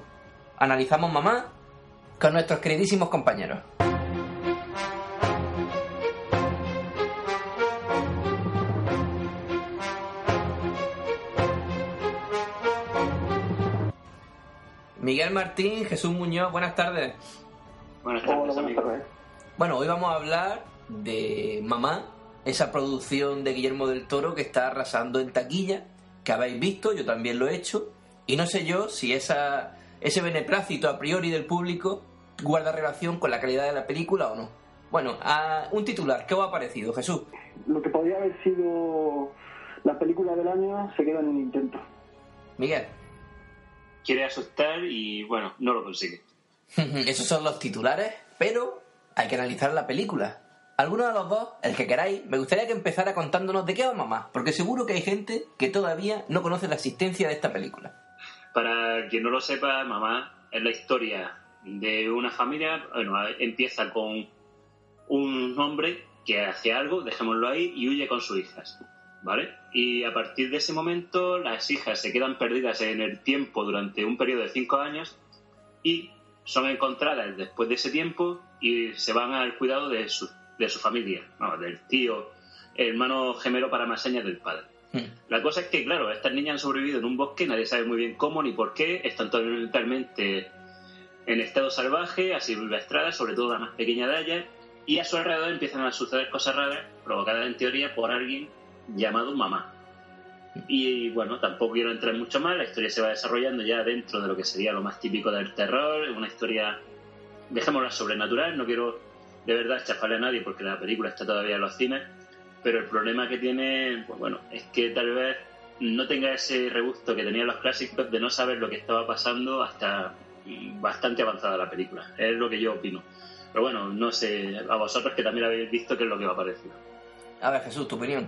analizamos mamá con nuestros queridísimos compañeros. Miguel Martín, Jesús Muñoz, buenas tardes. Buenas tardes, amigo. Bueno, hoy vamos a hablar de Mamá, esa producción de Guillermo del Toro que está arrasando en taquilla, que habéis visto, yo también lo he hecho, y no sé yo si esa, ese beneplácito a priori del público guarda relación con la calidad de la película o no. Bueno, a un titular, ¿qué os ha parecido, Jesús? Lo que podría haber sido la película del año se queda en el intento. Miguel. Quiere asustar y, bueno, no lo consigue. <laughs> Esos son los titulares, pero hay que analizar la película. Alguno de los dos, el que queráis, me gustaría que empezara contándonos de qué va mamá, porque seguro que hay gente que todavía no conoce la existencia de esta película. Para quien no lo sepa, mamá es la historia de una familia, bueno, empieza con un hombre que hace algo, dejémoslo ahí, y huye con sus hijas, ¿vale? Y a partir de ese momento las hijas se quedan perdidas en el tiempo durante un periodo de cinco años y son encontradas después de ese tiempo y se van al cuidado de su, de su familia, del tío, hermano gemelo para más señas del padre. Hmm. La cosa es que, claro, estas niñas han sobrevivido en un bosque, nadie sabe muy bien cómo ni por qué, están totalmente en estado salvaje, así silvestradas, sobre todo la más pequeña de ellas, y a su alrededor empiezan a suceder cosas raras, provocadas en teoría por alguien llamado mamá. Y bueno, tampoco quiero entrar mucho más, la historia se va desarrollando ya dentro de lo que sería lo más típico del terror, una historia, dejémosla sobrenatural, no quiero de verdad chafarle a nadie porque la película está todavía en los cines, pero el problema que tiene, pues bueno, es que tal vez no tenga ese regusto que tenían los clásicos de no saber lo que estaba pasando hasta bastante avanzada la película. Es lo que yo opino. Pero bueno, no sé, a vosotros que también habéis visto qué es lo que va a parecer. A ver, Jesús, tu opinión.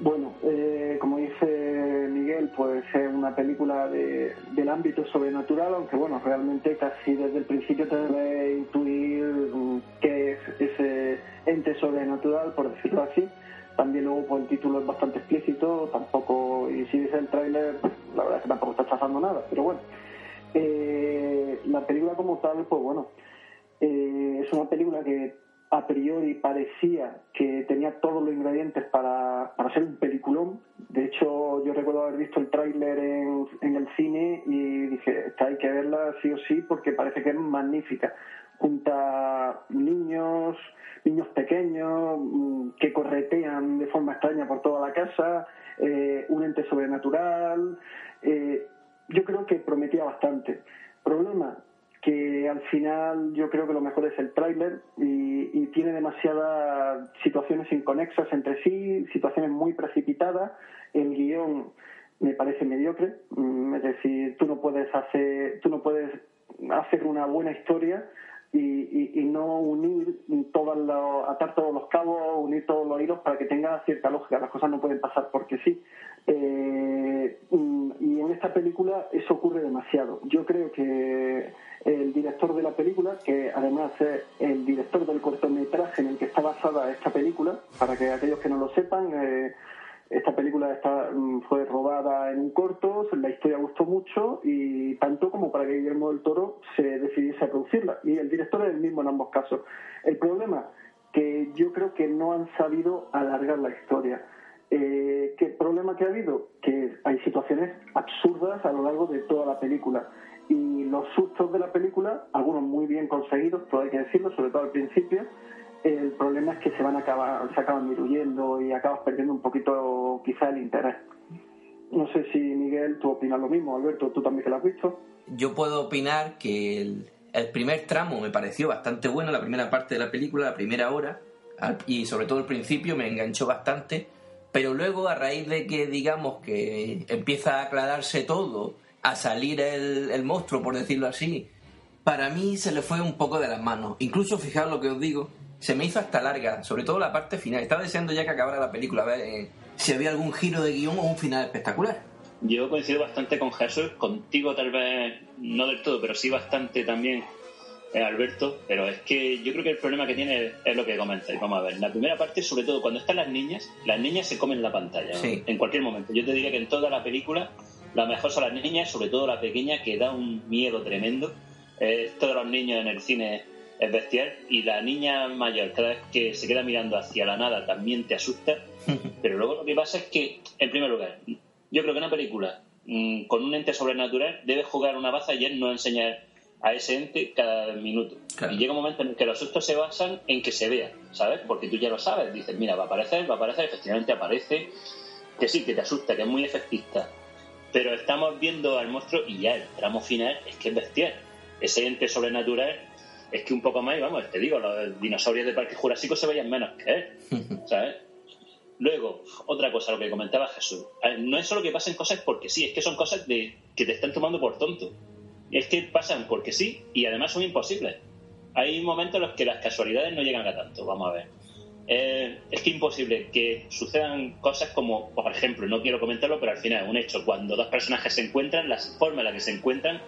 Bueno, eh, como dice Miguel, pues es una película de, del ámbito sobrenatural, aunque bueno, realmente casi desde el principio te debe intuir qué es ese ente sobrenatural, por decirlo así. También luego pues, el título es bastante explícito, tampoco, y si dice el tráiler, la verdad es que tampoco está chafando nada, pero bueno. Eh, la película como tal, pues bueno, eh, es una película que a priori parecía que tenía todos los ingredientes para, para ser un peliculón. De hecho, yo recuerdo haber visto el tráiler en, en, el cine y dije, esta hay que verla sí o sí porque parece que es magnífica. Junta niños, niños pequeños mm, que corretean de forma extraña por toda la casa, eh, un ente sobrenatural. Eh, prometía bastante. Problema, que al final yo creo que lo mejor es el tráiler y, tiene demasiadas situaciones inconexas entre sí, situaciones muy precipitadas. El guion me parece mediocre, mm, es decir, tú no puedes hacer, tú no puedes hacer una buena historia y, no unir todos los, atar todos los cabos, unir todos los hilos para que tenga cierta lógica. Las cosas no pueden pasar porque sí. Eh, y en esta película eso ocurre demasiado. Yo creo que el director de la película, que además es el director del cortometraje en el que está basada esta película, para que aquellos que no lo sepan, eh, esta película está, mm, fue robada en un corto, la historia gustó mucho y tanto como para que Guillermo del Toro se decidiese a producirla. Y el director es el mismo en ambos casos. El problema que yo creo que no han sabido alargar la historia. Eh, ¿Qué problema que ha habido? Que hay situaciones absurdas a lo largo de toda la película y los sustos de la película, algunos muy bien conseguidos, todo hay que decirlo, sobre todo al principio, el problema es que se van a acabar, se acaban diluyendo y acabas perdiendo un poquito quizá el interés. No sé si Miguel, tú opinas lo mismo, Alberto, tú también que lo has visto. Yo puedo opinar que el, el primer tramo me pareció bastante bueno, la primera parte de la película, la primera hora, y sobre todo el principio me enganchó bastante, pero luego a raíz de que digamos que empieza a aclararse todo a salir el, monstruo, por decirlo así, para mí se le fue un poco de las manos. Incluso, fijaos lo que os digo, se me hizo hasta larga, sobre todo la parte final. Estaba deseando ya que acabara la película, a ver eh, si había algún giro de guion o un final espectacular. Yo coincido bastante con Jesús, contigo tal vez no del todo, pero sí bastante también, Alberto. Pero es que yo creo que el problema que tiene es, lo que comentáis. Vamos a ver, la primera parte, sobre todo cuando están las niñas, las niñas se comen la pantalla en cualquier momento. Yo te diría que en toda la película la mejor son las niñas, sobre todo la pequeña, que da un miedo tremendo. Esto de los niños en el cine es bestial. Y la niña mayor, cada vez que se queda mirando hacia la nada, también te asusta. <laughs> Pero luego lo que pasa es que, en primer lugar, yo creo que una película mm, con un ente sobrenatural debe jugar una baza y él no enseñar a ese ente cada minuto. Y llega un momento en el que los sustos se basan en que se vea, ¿sabes? Porque tú ya lo sabes. Dices, mira, va a aparecer, va a aparecer, efectivamente aparece. Que sí, que te asusta, que es muy efectista pero estamos viendo al monstruo y ya el tramo final es que es bestial. Ese ente sobrenatural es que un poco más, vamos, te digo, los dinosaurios de Parque Jurásico se veían menos que él, <laughs> ¿sabes? Luego, otra cosa, lo que comentaba Jesús. No es solo que pasen cosas porque sí, es que son cosas de, que te están tomando por tonto. Es que pasan porque sí y además son imposibles. Hay momentos en los que las casualidades no llegan a tanto, vamos a ver. Eh, es que imposible que sucedan cosas como, por ejemplo, no quiero comentarlo, pero al final un hecho, cuando dos personajes se encuentran, la forma en la que se encuentran,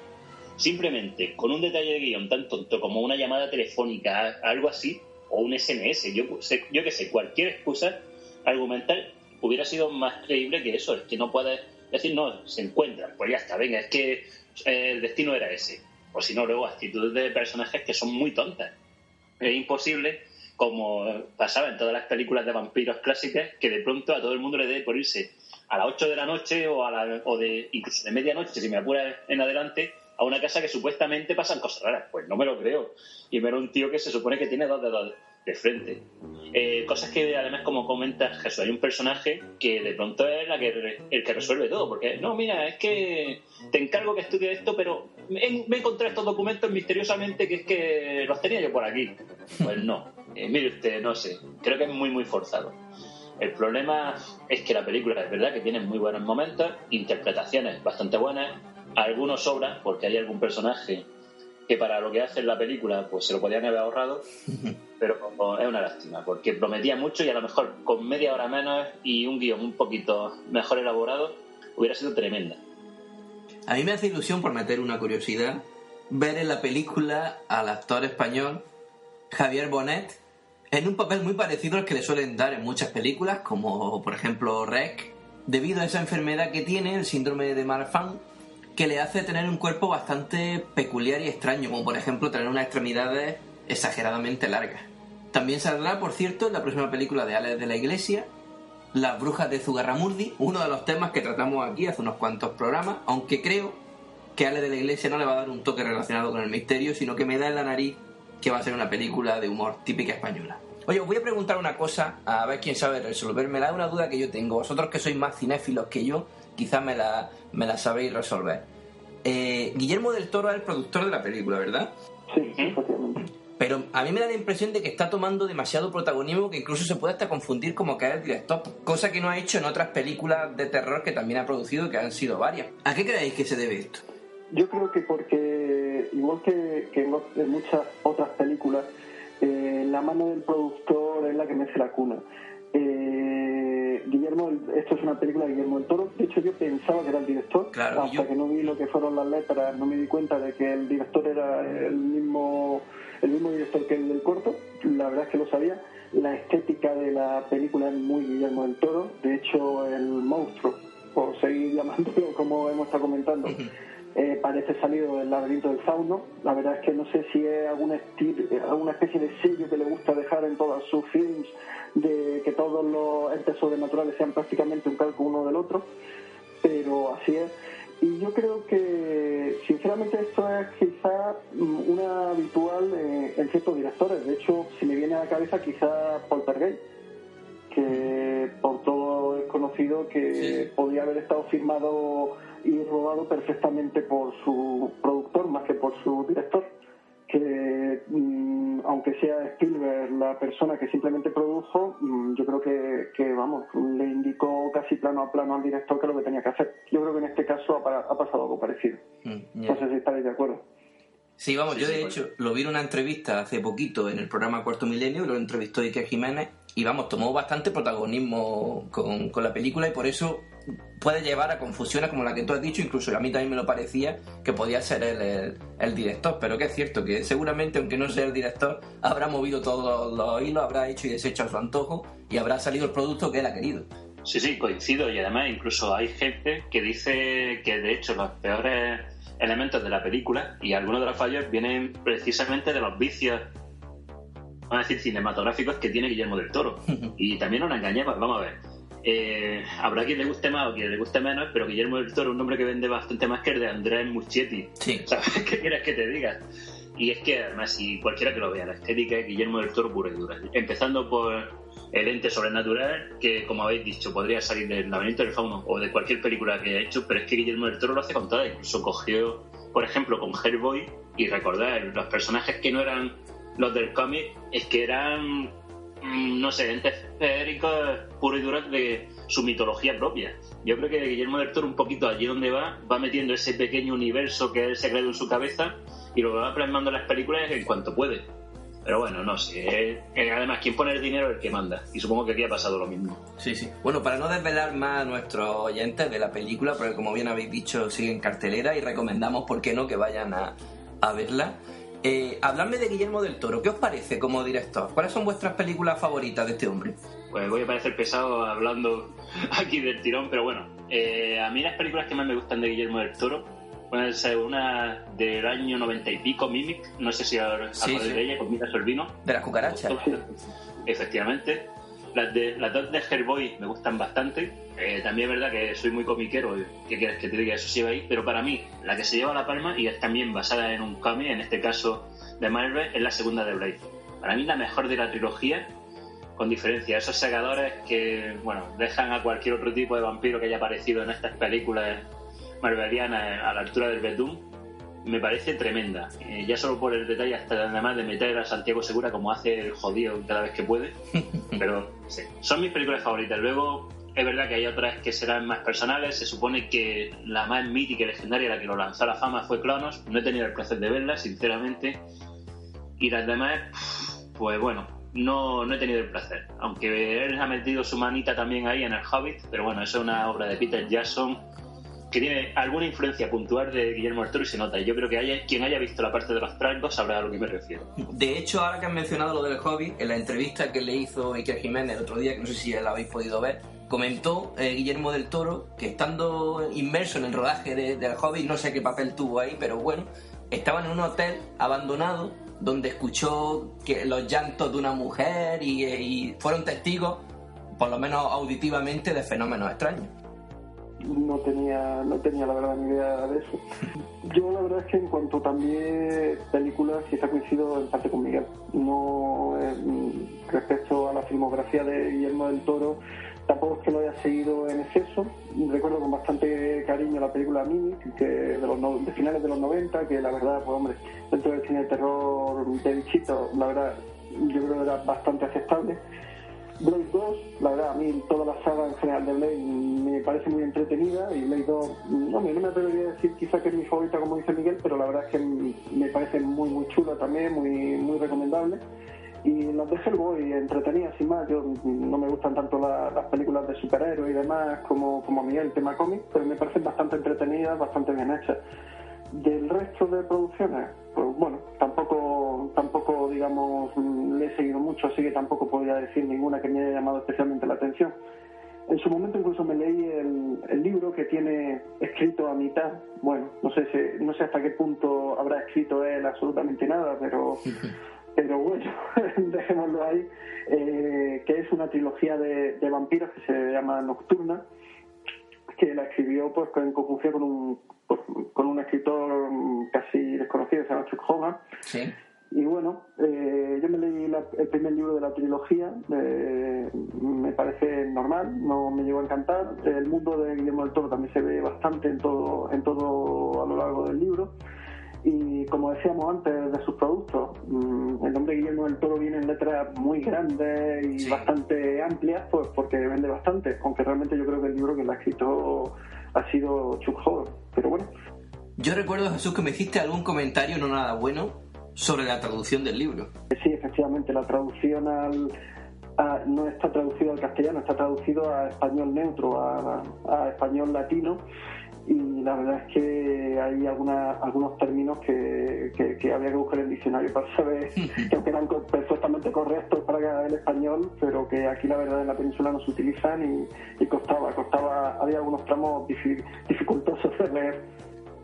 simplemente con un detalle de guion tan tonto como una llamada telefónica, algo así, o un SMS, yo, yo que sé, cualquier excusa argumental hubiera sido más creíble que eso, es que no puedes decir, no, se encuentran, pues ya está, venga, es que eh, el destino era ese. O si no, luego actitudes de personajes que son muy tontas. Es imposible, como pasaba en todas las películas de vampiros clásicas, que de pronto a todo el mundo le dé por irse a las 8 de la noche o, a la, o de incluso de medianoche, si me apura en adelante, a una casa que supuestamente pasan cosas raras. Pues no me lo creo. Y me un tío que se supone que tiene dos dedos de frente. Eh, cosas que además, como comenta Jesús, hay un personaje que de pronto es la que, el que resuelve todo, porque no, mira, es que te encargo que estudie esto, pero me, me encontré estos documentos misteriosamente que es que los tenía yo por aquí. Pues no, eh, mire usted, no sé, creo que es muy, muy forzado. El problema es que la película es verdad que tiene muy buenos momentos, interpretaciones bastante buenas, algunos sobran porque hay algún personaje que para lo que hace en la película pues se lo podían haber ahorrado, <laughs> pero es una lástima, porque prometía mucho y a lo mejor con media hora menos y un guion un poquito mejor elaborado hubiera sido tremenda. A mí me hace ilusión, por meter una curiosidad, ver en la película al actor español Javier Bonet en un papel muy parecido al que le suelen dar en muchas películas, como por ejemplo Rec, debido a esa enfermedad que tiene, el síndrome de Marfan, que le hace tener un cuerpo bastante peculiar y extraño, como por ejemplo tener unas extremidades exageradamente largas. También saldrá, por cierto, en la próxima película de Alex de la Iglesia, Las Brujas de Zugarramurdi, uno de los temas que tratamos aquí hace unos cuantos programas, aunque creo que Alex de la Iglesia no le va a dar un toque relacionado con el misterio, sino que me da en la nariz que va a ser una película de humor típica española. Oye, os voy a preguntar una cosa, a ver quién sabe resolverme. da una duda que yo tengo. Vosotros que sois más cinéfilos que yo, quizás me la, me la sabéis resolver. Eh, Guillermo del Toro es el productor de la película, ¿verdad? Sí, efectivamente. Pero a mí me da la impresión de que está tomando demasiado protagonismo que incluso se puede hasta confundir como que es el director, cosa que no ha hecho en otras películas de terror que también ha producido, que han sido varias. ¿A qué creéis que se debe esto? Yo creo que porque, igual que, en muchas otras películas, eh, la mano del productor es la que mece la cuna. Eh, Guillermo, esto es una película de Guillermo del Toro. De hecho, yo pensaba que era el director. hasta que no vi lo que fueron las letras, no me di cuenta de que el director era el mismo, el mismo director que el del corto. La verdad es que lo sabía. La estética de la película es muy Guillermo del Toro. De hecho, el monstruo, por seguir llamándolo como hemos estado comentando. Eh, parece salido del laberinto del fauno. La verdad es que no sé si es alguna, alguna especie de sello que le gusta dejar en todos sus films de que todos los entes sobrenaturales sean prácticamente un calco uno del otro, pero así es. Y yo creo que, sinceramente, esto es quizá una habitual en ciertos directores. De hecho, si me viene a la cabeza, quizá Poltergeist, que por todo es conocido que podría haber estado firmado y robado perfectamente por su productor más que por su director que mm, aunque sea Spielberg la persona que simplemente produjo, mm, yo creo que, vamos, le indicó casi plano a plano al director que lo que tenía que hacer. Yo creo que en este caso ha, pasado algo parecido. Mm, no sé si estaréis de acuerdo. Sí, vamos, yo de hecho lo vi en una entrevista hace poquito en el programa Cuarto Milenio, lo entrevistó Iker Jiménez y vamos, tomó bastante protagonismo con, con la película y por eso puede llevar a confusiones como la que tú has dicho, incluso a mí también me lo parecía que podía ser el, el, director, pero que es cierto que seguramente aunque no sea el director, habrá movido todos los hilos, habrá hecho y deshecho a su antojo y habrá salido el producto que él ha querido. Sí, sí, coincido y además incluso hay gente que dice que de hecho los peores elementos de la película y algunos de los fallos vienen precisamente de los vicios a decir cinematográficos que tiene Guillermo del Toro <laughs> y también nos engañemos, vamos a ver eh, habrá quien le guste más o quien le guste menos, pero Guillermo del Toro es un nombre que vende bastante más que el de Andrés Muschietti. ¿Sabes <laughs> qué quieres que te diga? Y es que además, si cualquiera que lo vea, la estética es Guillermo del Toro pura y dura. Empezando por el ente sobrenatural, que como habéis dicho, podría salir del laberinto del fauno o de cualquier película que haya hecho, pero es que Guillermo del Toro lo hace con todas. Incluso cogió, por ejemplo, con Hellboy y recordar los personajes que no eran los del cómic, es que eran mm, no sé, entes féricos puro y de su mitología propia. Yo creo que Guillermo del Toro, un poquito allí donde va, va metiendo ese pequeño universo que él se ha en su cabeza y lo va plasmando en las películas en cuanto puede. Pero bueno, no sé. Eh, además, quien pone el dinero es el que manda. Y supongo que aquí ha pasado lo mismo. Sí, sí. Bueno, para no desvelar más a nuestros oyentes de la película, porque como bien habéis dicho, sigue en cartelera y recomendamos, ¿por qué no?, que vayan a, a verla. Eh, habladme de Guillermo del Toro. ¿Qué os parece como director? ¿Cuáles son vuestras películas favoritas de este hombre? Pues voy a parecer pesado hablando <laughs> aquí del tirón, pero bueno. Eh, a mí las películas que más me gustan de Guillermo del Toro pueden ser una del año noventa y pico, Mimic. No sé si Sí, acordáis sí. de ella, con Mira Sorbino. De las cucarachas. <laughs> Efectivamente. Las, de, las dos de Hellboy me gustan bastante. Eh, también es verdad que soy muy comiquero, y ¿qué quieres que te diga? Eso sí va ahí. Pero para mí, la que se lleva la palma y es también basada en un cómic, en este caso de Marvel, es la segunda de Blade. Para mí la mejor de la trilogía, con diferencia. Esos segadores que, bueno, dejan a cualquier otro tipo de vampiro que haya aparecido en estas películas marvelianas a la altura del Betún, me parece tremenda. Eh, ya solo por el detalle hasta además de meter a Santiago Segura como hace el jodido cada vez que puede. <laughs> Pero sí, son mis películas favoritas. Luego es verdad que hay otras que serán más personales. Se supone que la más mítica y legendaria, la que lo lanzó a la fama, fue Clonos. No he tenido el placer de verla, sinceramente. Y las demás, pues bueno, no, no he tenido el placer. Aunque él ha metido su manita también ahí en el Hobbit, pero bueno, eso es una obra de Peter Jackson que tiene alguna influencia puntual de Guillermo del Toro y se nota. Y yo creo que haya, quien haya visto la parte de los trangos sabrá a lo que me refiero. De hecho, ahora que has mencionado lo del hobby, en la entrevista que le hizo Iker Jiménez el otro día, que no sé si la habéis podido ver, comentó eh, Guillermo del Toro que estando inmerso en el rodaje de- del hobby, no sé qué papel tuvo ahí, pero bueno, estaban en un hotel abandonado donde escuchó que los llantos de una mujer y, eh, y fueron testigos, por lo menos auditivamente, de fenómenos extraños. No tenía no tenía la verdad ni idea de eso. Yo la verdad es que en cuanto también películas quizá coincido en parte con Miguel no eh, respecto a la filmografía de Guillermo del Toro tampoco es que lo haya seguido en exceso. Recuerdo con bastante cariño la película Mimic que de los no- de finales de los 90 que la verdad pues hombre dentro del cine de terror de bichito la verdad yo creo que era bastante aceptable Blade 2, la verdad, a mí toda la saga en general de Blade me parece muy entretenida y Blade 2, no, no me atrevería a decir quizá que es mi favorita como dice Miguel, pero la verdad es que me parece muy muy chula también, muy muy recomendable. Y las de Hellboy, entretenidas sin más, yo no me gustan tanto la- las películas de superhéroes y demás como, como a Miguel, el tema cómic, pero me parecen bastante entretenidas, bastante bien hechas. Del resto de producciones, pues bueno, tampoco, tampoco digamos, le he seguido mucho, así que tampoco podría decir ninguna que me haya llamado especialmente la atención. En su momento incluso me leí el, el libro que tiene escrito a mitad. Bueno, no sé si, no sé hasta qué punto habrá escrito él absolutamente nada, pero <laughs> pero bueno, <laughs> dejémoslo ahí. eh, que es una trilogía de, de vampiros que se llama Nocturna, que la escribió pues en conjunción con un pues, con un escritor casi desconocido, se llama Chuck Hogan. Sí. Y bueno, eh, yo me leí la- el primer libro de la trilogía, eh, me parece normal, no me llegó a encantar. El mundo de Guillermo del Toro también se ve bastante en todo, en todo a lo largo del libro. Y como decíamos antes de sus productos, mm, el nombre Guillermo del Toro viene en letras muy grandes y bastante amplias, pues porque vende bastante, aunque realmente yo creo que el libro que lo ha escrito ha sido Chuck Hogan. Pero bueno, Yo recuerdo, Jesús, que me hiciste algún comentario no nada bueno sobre la traducción del libro. Sí, efectivamente, la traducción al, a- no está traducido al castellano, está traducido a español neutro, a, a español latino. Y la verdad es que hay alguna, algunos términos que, que, que había que buscar en el diccionario para saber <laughs> que eran perfectamente correctos para el español, pero que aquí la verdad en la península no se utilizan y, y costaba, costaba, había algunos tramos difi- dificultosos de leer.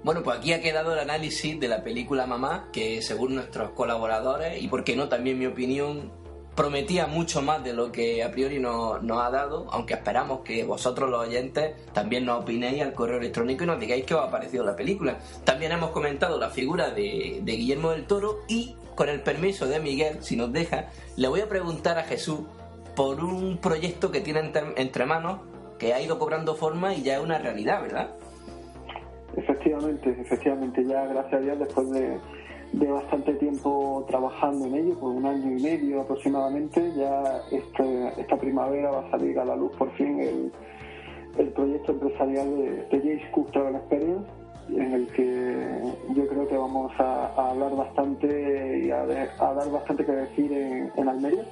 Bueno, pues aquí ha quedado el análisis de la película Mamá, que según nuestros colaboradores, y por qué no también mi opinión, prometía mucho más de lo que a priori nos, ha dado, aunque esperamos que vosotros los oyentes también nos opinéis al correo electrónico y nos digáis qué os ha parecido la película. También hemos comentado la figura de, de Guillermo del Toro y, con el permiso de Miguel, si nos deja, le voy a preguntar a Jesús por un proyecto que tiene entre, entre manos, que ha ido cobrando forma y ya es una realidad, ¿verdad? Efectivamente, efectivamente, ya gracias a Dios después de, de bastante tiempo trabajando en ello, por un año y medio aproximadamente. Ya este, esta primavera va a salir a la luz por fin el, el proyecto empresarial de, de James Cook Travel Experience, en el que yo creo que vamos a, hablar bastante y a, dar bastante que decir en, Almería.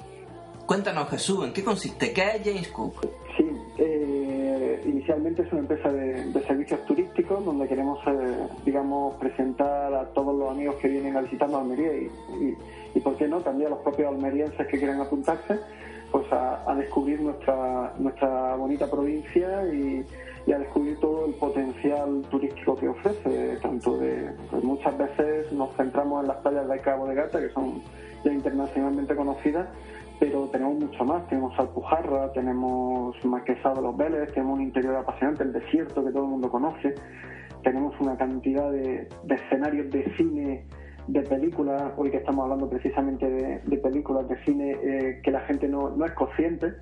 Cuéntanos, Jesús, ¿en qué consiste? ¿Qué es James Cook? Sí, eh, inicialmente es una empresa de, servicios turísticos donde queremos, eh, digamos, presentar a todos los amigos que vienen a visitarnos Almería y, y, ¿por qué no?, también a los propios almerienses que quieren apuntarse pues a, descubrir nuestra, nuestra bonita provincia y, a descubrir todo el potencial turístico que ofrece, tanto de, pues muchas veces nos centramos en las playas de Cabo de Gata, que son ya internacionalmente conocidas, pero tenemos mucho más, tenemos Alpujarra, tenemos Marquesado de los Vélez, tenemos un interior apasionante, el desierto que todo el mundo conoce, tenemos una cantidad de, de escenarios de cine de películas, hoy que estamos hablando precisamente de, películas de cine eh, que la gente no, no, es consciente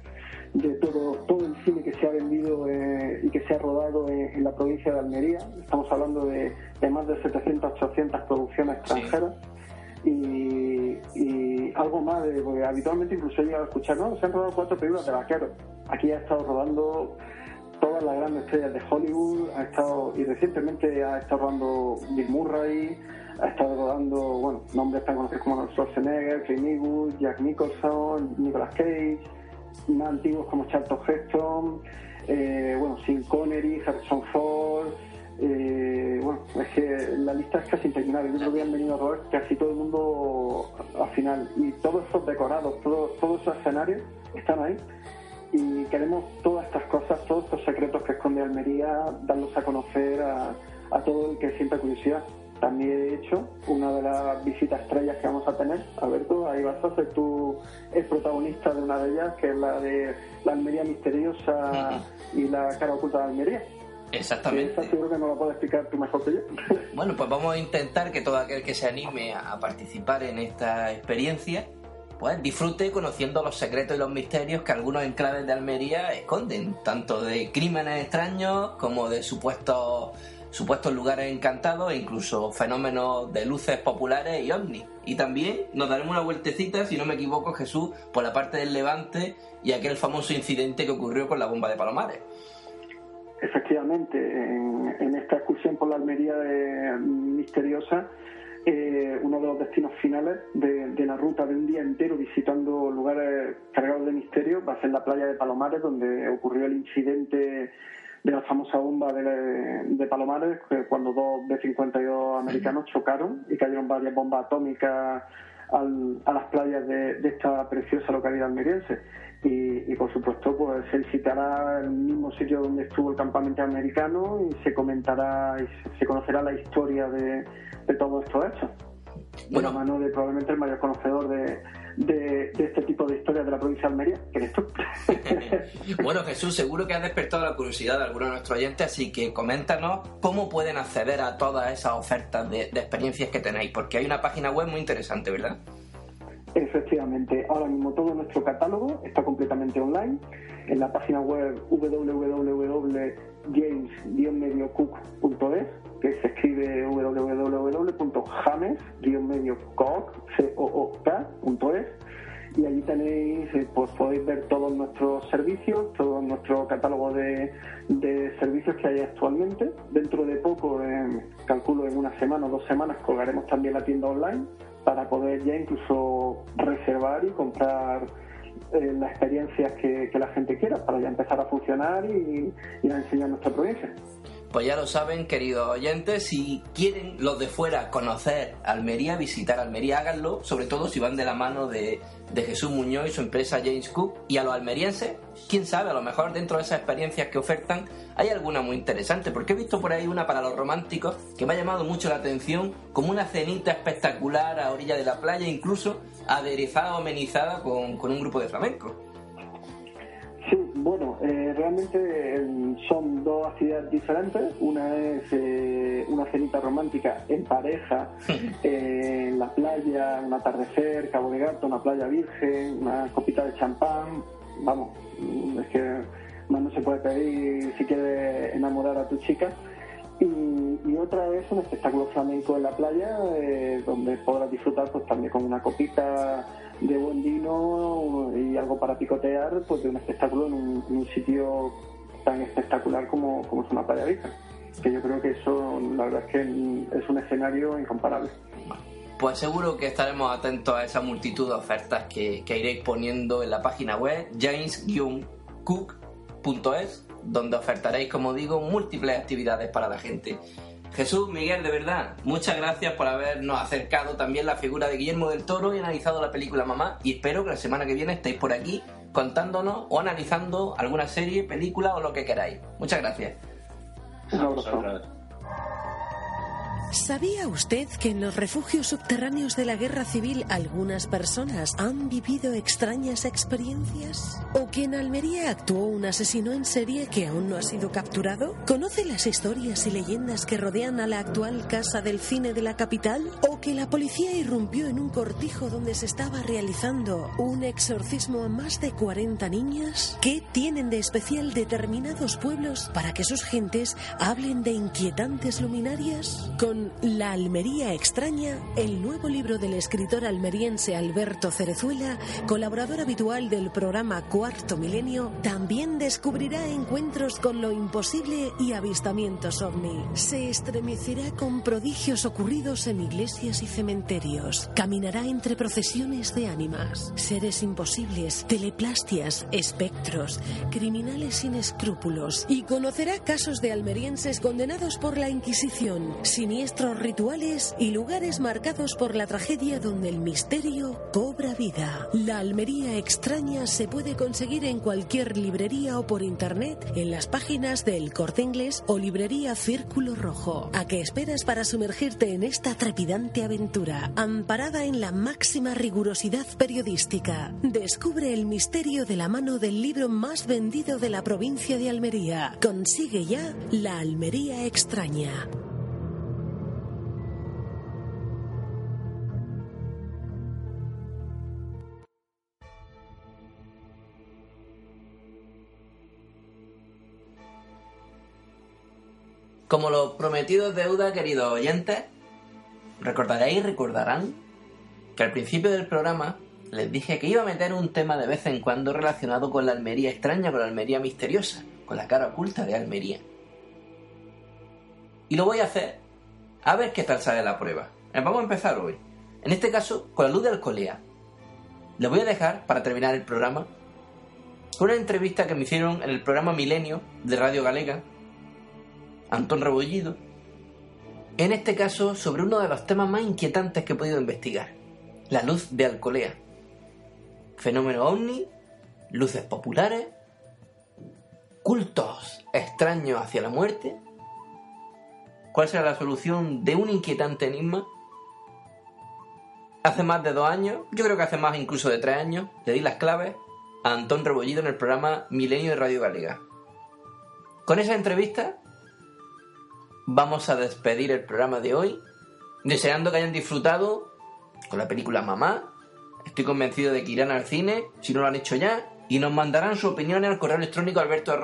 de todo, todo el cine que se ha vendido eh, y que se ha rodado en, la provincia de Almería. Estamos hablando de, más de 700, 800 producciones extranjeras. Y, algo más, de, porque habitualmente incluso he llegado a escuchar, no, se han rodado cuatro películas de vaqueros. Aquí ha estado rodando todas las grandes estrellas de Hollywood, ha estado, y recientemente ha estado rodando Bill Murray, ha estado rodando, bueno, nombres tan conocidos como Schwarzenegger, Clint Eastwood, Jack Nicholson, Nicolas Cage, más antiguos como Charlton Heston, eh, bueno, Sin Connery, Harrison Ford, eh, bueno, es que la lista es casi interminable. Yo creo que han venido a rodar casi todo el mundo al final. Y todos esos decorados, todos esos escenarios están ahí. Y queremos todas estas cosas, todos estos secretos que esconde Almería, darlos a conocer a, a todo el que sienta curiosidad también he hecho una de las visitas estrellas que vamos a tener. Alberto, ahí vas a ser tú el protagonista de una de ellas, que es la de la Almería misteriosa y la cara oculta de Almería. Exactamente. Esa seguro que no lo puedes explicar tú mejor que yo. <laughs> Bueno, pues vamos a intentar que todo aquel que se anime a participar en esta experiencia pues disfrute conociendo los secretos y los misterios que algunos enclaves de Almería esconden, tanto de crímenes extraños como de supuestos supuestos lugares encantados e incluso fenómenos de luces populares y ovnis. Y también nos daremos una vueltecita, si no me equivoco, Jesús, por la parte del Levante y aquel famoso incidente que ocurrió con la bomba de Palomares. Efectivamente, en, esta excursión por la Almería misteriosa, eh, uno de los destinos finales de, de, la ruta de un día entero visitando lugares cargados de misterio va a ser la playa de Palomares, donde ocurrió el incidente de la famosa bomba de, Palomares, cuando dos B-52 americanos chocaron y cayeron varias bombas atómicas a las playas de, esta preciosa localidad almeriense. Y, por supuesto, pues se visitará el mismo sitio donde estuvo el campamento americano y se comentará y se conocerá la historia de, de todos estos hechos. Bueno, mano de probablemente el mayor conocedor de, de, este tipo de historias de la provincia de Almería, que eres tú. <laughs> bueno, Jesús, seguro que has despertado la curiosidad de algunos de nuestros oyentes, así que coméntanos cómo pueden acceder a todas esas ofertas de, experiencias que tenéis, porque hay una página web muy interesante, ¿verdad? Efectivamente, ahora mismo todo nuestro catálogo está completamente online en la página web www.james-mediocook.es que se escribe www.james-mediocook.es y allí tenéis, eh, pues podéis ver todos nuestros servicios, todo nuestro catálogo de, servicios que hay actualmente. Dentro de poco, calculo en una semana o dos semanas, colgaremos también la tienda online para poder ya incluso reservar y comprar eh, las experiencias que, la gente quiera para ya empezar a funcionar y, y a enseñar nuestra provincia. Pues ya lo saben, queridos oyentes, si quieren los de fuera conocer Almería, visitar Almería, háganlo, sobre todo si van de la mano de, Jesús Muñoz y su empresa James Cook. Y a los almerienses, quién sabe, a lo mejor dentro de esas experiencias que ofertan hay alguna muy interesante, porque he visto por ahí una para los románticos que me ha llamado mucho la atención, como una cenita espectacular a orilla de la playa, incluso aderezada o amenizada con, con un grupo de flamenco. Sí, bueno, eh, realmente eh, son dos actividades diferentes. Una es eh, una cenita romántica en pareja, en la playa, un atardecer, Cabo de Gato, una playa virgen, una copita de champán. Vamos, es que más no se puede pedir si quieres enamorar a tu chica. Y, otra es un espectáculo flamenco en la playa, eh, donde podrás disfrutar pues también con una copita de buen vino y algo para picotear, pues de un espectáculo en un, sitio tan espectacular como, como es una playa vieja. Que yo creo que eso, la verdad es que es un escenario incomparable. Pues seguro que estaremos atentos a esa multitud de ofertas que, que iréis poniendo en la página web james-cook.es, donde ofertaréis, como digo, múltiples actividades para la gente. Jesús, Miguel, de verdad, muchas gracias por habernos acercado también la figura de Guillermo del Toro y analizado la película Mamá. Y espero que la semana que viene estéis por aquí contándonos o analizando alguna serie, película o lo que queráis. Muchas gracias. ¿Sabía usted que en los refugios subterráneos de la guerra civil algunas personas han vivido extrañas experiencias? ¿O que en Almería actuó un asesino en serie que aún no ha sido capturado? ¿Conoce las historias y leyendas que rodean a la actual Casa del Cine de la capital? ¿O que la policía irrumpió en un cortijo donde se estaba realizando un exorcismo a más de 40 niñas? ¿Qué tienen de especial determinados pueblos para que sus gentes hablen de inquietantes luminarias? La Almería extraña, el nuevo libro del escritor almeriense Alberto Cerezuela, colaborador habitual del programa Cuarto Milenio, también descubrirá encuentros con lo imposible y avistamientos ovni. Se estremecerá con prodigios ocurridos en iglesias y cementerios. Caminará entre procesiones de ánimas, seres imposibles, teleplastias, espectros, criminales sin escrúpulos y conocerá casos de almerienses condenados por la Inquisición, siniestros rituales y lugares marcados por la tragedia donde el misterio cobra vida. La Almería extraña se puede conseguir en cualquier librería o por internet en las páginas del Corte Inglés o librería Círculo Rojo. ¿A qué esperas para sumergirte en esta trepidante aventura, amparada en la máxima rigurosidad periodística? Descubre el misterio de la mano del libro más vendido de la provincia de Almería. Consigue ya La Almería extraña. Como los prometidos deuda, queridos oyentes, recordaréis recordarán que al principio del programa les dije que iba a meter un tema de vez en cuando relacionado con la Almería extraña, con la Almería misteriosa, con la cara oculta de Almería. Y lo voy a hacer a ver qué tal sale la prueba. Eh, vamos a empezar hoy. En este caso, con la luz de Alcolea. Les voy a dejar, para terminar el programa, una entrevista que me hicieron en el programa Milenio de Radio Galega Antón Rebollido, en este caso sobre uno de los temas más inquietantes que he podido investigar, la luz de Alcolea. Fenómeno ovni, luces populares, cultos extraños hacia la muerte. ¿Cuál será la solución de un inquietante enigma? Hace más de dos años, yo creo que hace más incluso de tres años, le di las claves a Antón Rebollido en el programa Milenio de Radio Galega. Con esa entrevista vamos a despedir el programa de hoy, deseando que hayan disfrutado con la película Mamá. Estoy convencido de que irán al cine, si no lo han hecho ya, y nos mandarán su opinión al correo electrónico alberto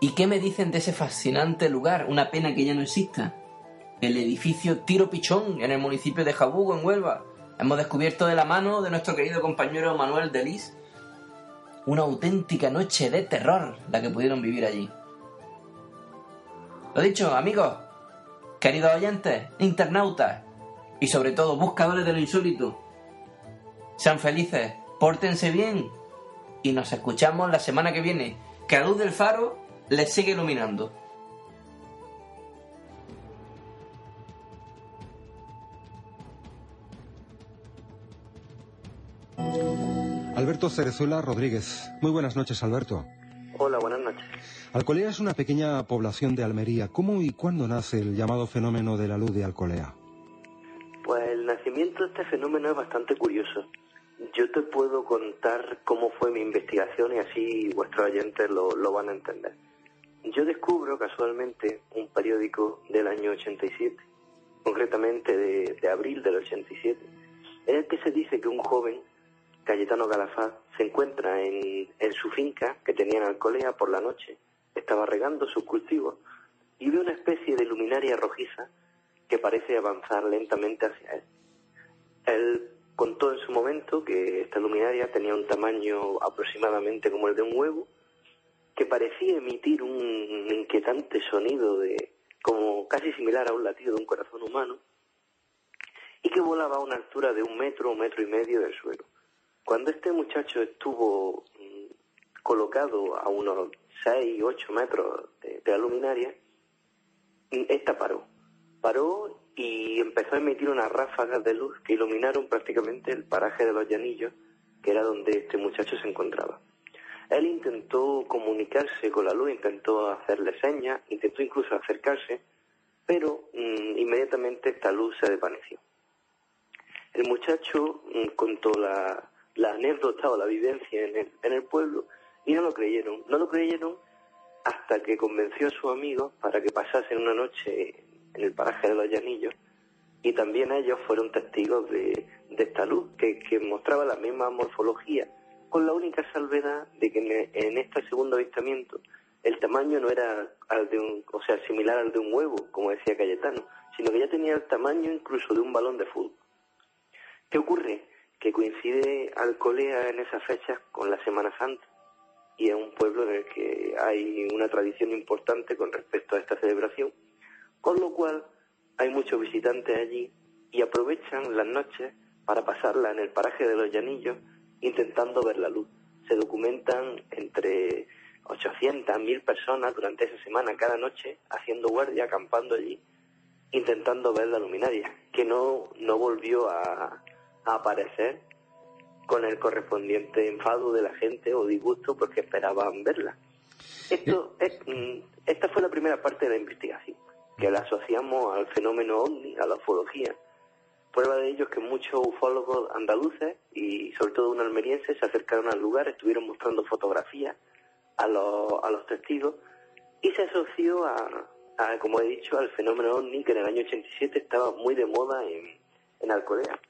¿Y qué me dicen de ese fascinante lugar? Una pena que ya no exista. El edificio Tiro Pichón, en el municipio de Jabugo, en Huelva. Hemos descubierto de la mano de nuestro querido compañero Manuel Delis una auténtica noche de terror la que pudieron vivir allí. Lo dicho, amigos, queridos oyentes, internautas y sobre todo buscadores de lo insólito, sean felices, pórtense bien y nos escuchamos la semana que viene. Que la luz del faro les sigue iluminando. Alberto Cerezuela Rodríguez. Muy buenas noches, Alberto. Hola, buenas noches. Alcolea es una pequeña población de Almería. ¿Cómo y cuándo nace el llamado fenómeno de la luz de Alcolea? Pues el nacimiento de este fenómeno es bastante curioso. Yo te puedo contar cómo fue mi investigación y así vuestros oyentes lo, van a entender. Yo descubro casualmente un periódico del año 87, concretamente de, de abril del 87, en el que se dice que un joven Cayetano Galafaz se encuentra en, en, su finca que tenía en Alcolea por la noche estaba regando sus cultivos y ve una especie de luminaria rojiza que parece avanzar lentamente hacia él. Él contó en su momento que esta luminaria tenía un tamaño aproximadamente como el de un huevo, que parecía emitir un inquietante sonido de como casi similar a un latido de un corazón humano, y que volaba a una altura de un metro, un metro y medio del suelo. Cuando este muchacho estuvo colocado a unos 6, 8 metros de, la luminaria, esta paró. Paró y empezó a emitir unas ráfagas de luz que iluminaron prácticamente el paraje de los llanillos, que era donde este muchacho se encontraba. Él intentó comunicarse con la luz, intentó hacerle señas, intentó incluso acercarse, pero mm, inmediatamente esta luz se desvaneció. El muchacho mm, contó la, anécdota o la vivencia en el pueblo y no lo creyeron. No lo creyeron hasta que convenció a sus amigos para que pasasen una noche en el paraje de los llanillos y también ellos fueron testigos de, de esta luz que, que, mostraba la misma morfología con la única salvedad de que en, este segundo avistamiento el tamaño no era al de un, o sea, similar al de un huevo, como decía Cayetano, sino que ya tenía el tamaño incluso de un balón de fútbol. ¿Qué ocurre? Que coincide Alcolea en esas fechas con la Semana Santa y es un pueblo en el que hay una tradición importante con respecto a esta celebración con lo cual hay muchos visitantes allí y aprovechan las noches para pasarla en el paraje de los llanillos intentando ver la luz. Se documentan entre 800, 1000 personas durante esa semana cada noche haciendo guardia, acampando allí, intentando ver la luminaria, que no, no volvió a, a aparecer con el correspondiente enfado de la gente o disgusto porque esperaban verla. Esto es, mm, esta fue la primera parte de la investigación que la asociamos al fenómeno ovni, a la ufología. Prueba de ello es que muchos ufólogos andaluces y sobre todo un almeriense se acercaron al lugar, estuvieron mostrando fotografías a los, a los testigos y se asoció a, a, como he dicho, al fenómeno ovni que en el año 87 estaba muy de moda en, en Alcorea.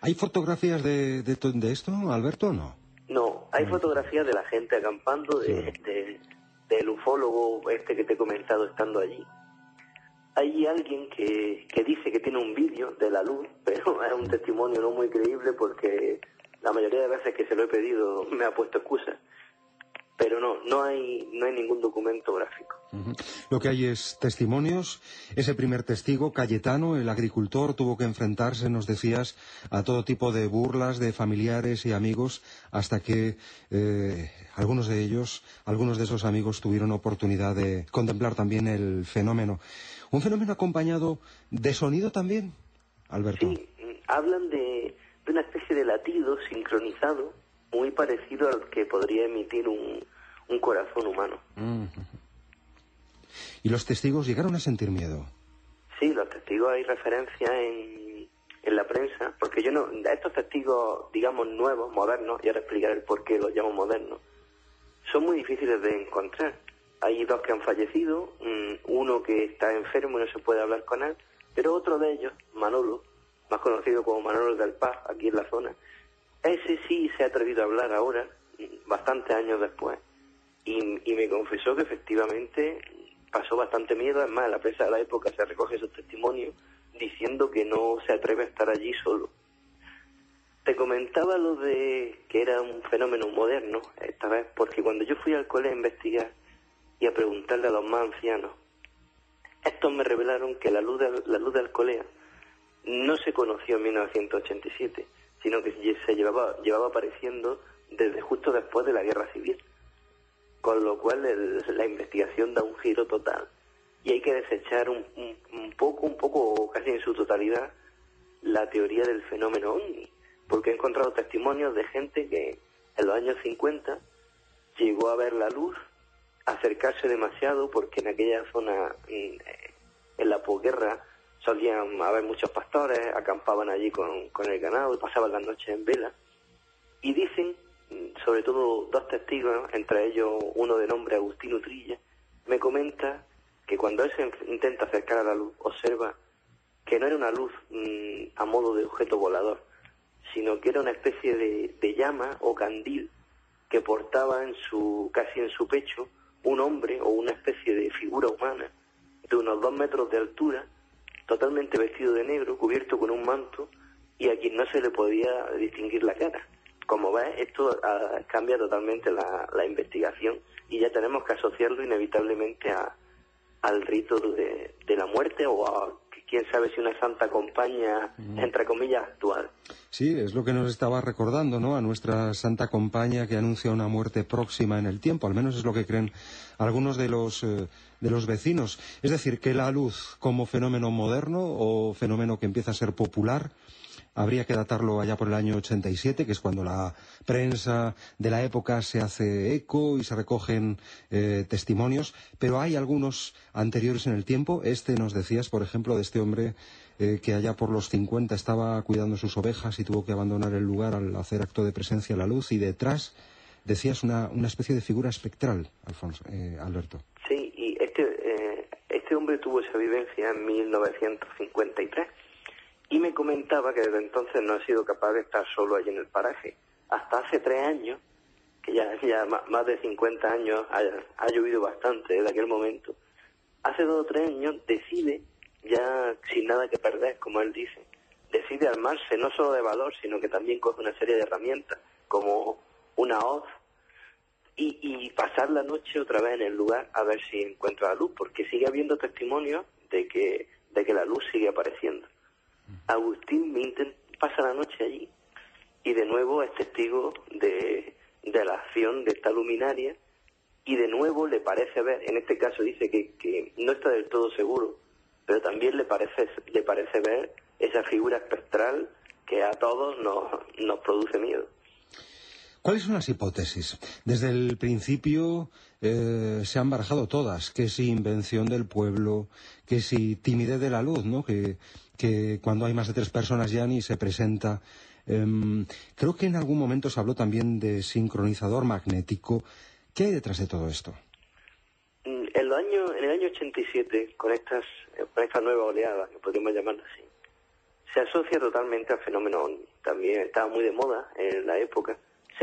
¿Hay fotografías de, de, de esto, Alberto, o no? No, hay fotografías de la gente acampando, de, de, del ufólogo este que te he comentado estando allí. Hay alguien que, que dice que tiene un vídeo de la luz, <laughs> pero es un testimonio no muy creíble porque la mayoría de veces que se lo he pedido me ha puesto excusas. Pero no, no hay, no hay ningún documento gráfico. Lo que hay es testimonios. Ese primer testigo, Cayetano, el agricultor, tuvo que enfrentarse, nos decías, a todo tipo de burlas de familiares y amigos, hasta que eh, algunos de ellos, algunos de esos amigos tuvieron oportunidad de contemplar también el fenómeno. Un fenómeno acompañado de sonido también, Alberto. Sí, hablan de, de una especie de latido sincronizado, muy parecido al que podría emitir un, un corazón humano. Mm. ¿Y los testigos llegaron a sentir miedo? Sí, los testigos hay referencia en, en la prensa, porque yo no, estos testigos, digamos, nuevos, modernos, y ahora explicaré el por qué los llamo modernos, son muy difíciles de encontrar. Hay dos que han fallecido, uno que está enfermo y no se puede hablar con él, pero otro de ellos, Manolo, más conocido como Manolo del Paz, aquí en la zona, ese sí se ha atrevido a hablar ahora, bastantes años después, y, y me confesó que efectivamente pasó bastante miedo, además en la prensa de la época se recoge su testimonio diciendo que no se atreve a estar allí solo. Te comentaba lo de que era un fenómeno moderno, esta vez, porque cuando yo fui al cole a investigar y a preguntarle a los más ancianos, estos me revelaron que la luz de, la luz de Alcolea no se conoció en 1987, sino que se llevaba, llevaba apareciendo desde justo después de la guerra civil con lo cual el, la investigación da un giro total. Y hay que desechar un, un, un, poco, un poco, casi en su totalidad, la teoría del fenómeno ovni, porque he encontrado testimonios de gente que en los años 50 llegó a ver la luz, acercarse demasiado, porque en aquella zona, en, en la posguerra, solían haber muchos pastores, acampaban allí con, con el ganado, pasaban las noches en vela, y dicen sobre todo dos testigos, entre ellos uno de nombre Agustín Utrilla, me comenta que cuando él se intenta acercar a la luz, observa que no era una luz mmm, a modo de objeto volador, sino que era una especie de, de, llama o candil que portaba en su, casi en su pecho un hombre o una especie de figura humana de unos dos metros de altura, totalmente vestido de negro, cubierto con un manto y a quien no se le podía distinguir la cara. Como ves, esto cambia totalmente la, la investigación y ya tenemos que asociarlo inevitablemente a, al rito de, de la muerte o a quién sabe si una santa compañía, entre comillas, actual. Sí, es lo que nos estaba recordando, ¿no? A nuestra santa compañía que anuncia una muerte próxima en el tiempo, al menos es lo que creen algunos de los, eh, de los vecinos. Es decir, que la luz como fenómeno moderno o fenómeno que empieza a ser popular habría que datarlo allá por el año 87, que es cuando la prensa de la época se hace eco y se recogen eh, testimonios, pero hay algunos anteriores en el tiempo. Este nos decías, por ejemplo, de este hombre eh, que allá por los 50 estaba cuidando sus ovejas y tuvo que abandonar el lugar al hacer acto de presencia a la luz y detrás decías una, especie de figura espectral, Alfonso, eh, Alberto. Sí, y este, este hombre tuvo esa vivencia en 1953 y me comentaba que desde entonces no ha sido capaz de estar solo allí en el paraje. Hasta hace tres años, que ya, ya más de 50 años, ha, llovido bastante desde aquel momento. Hace dos o tres años decide, ya sin nada que perder, como él dice, decide armarse no solo de valor, sino que también coge una serie de herramientas, como una hoz, y, y pasar la noche otra vez en el lugar a ver si encuentra la luz, porque sigue habiendo testimonios de que, de que la luz sigue apareciendo. Agustín Minten pasa la noche allí y de nuevo es testigo de, la acción de esta luminaria y de nuevo le parece ver, en este caso dice que, que no está del todo seguro, pero también le parece, le parece ver esa figura espectral que a todos nos, nos produce miedo. ¿Cuáles son las hipótesis? Desde el principio eh, se han barajado todas, que si invención del pueblo, que si timidez de la luz, ¿no? Que, cuando hay más de tres personas ya ni se presenta. Em, creo que en algún momento se habló también de sincronizador magnético. ¿Qué hay detrás de todo esto? Mm, en, en el año 87, con, estas, con esta nueva oleada, que podríamos llamarla así, se asocia totalmente al fenómeno También estaba muy de moda en la época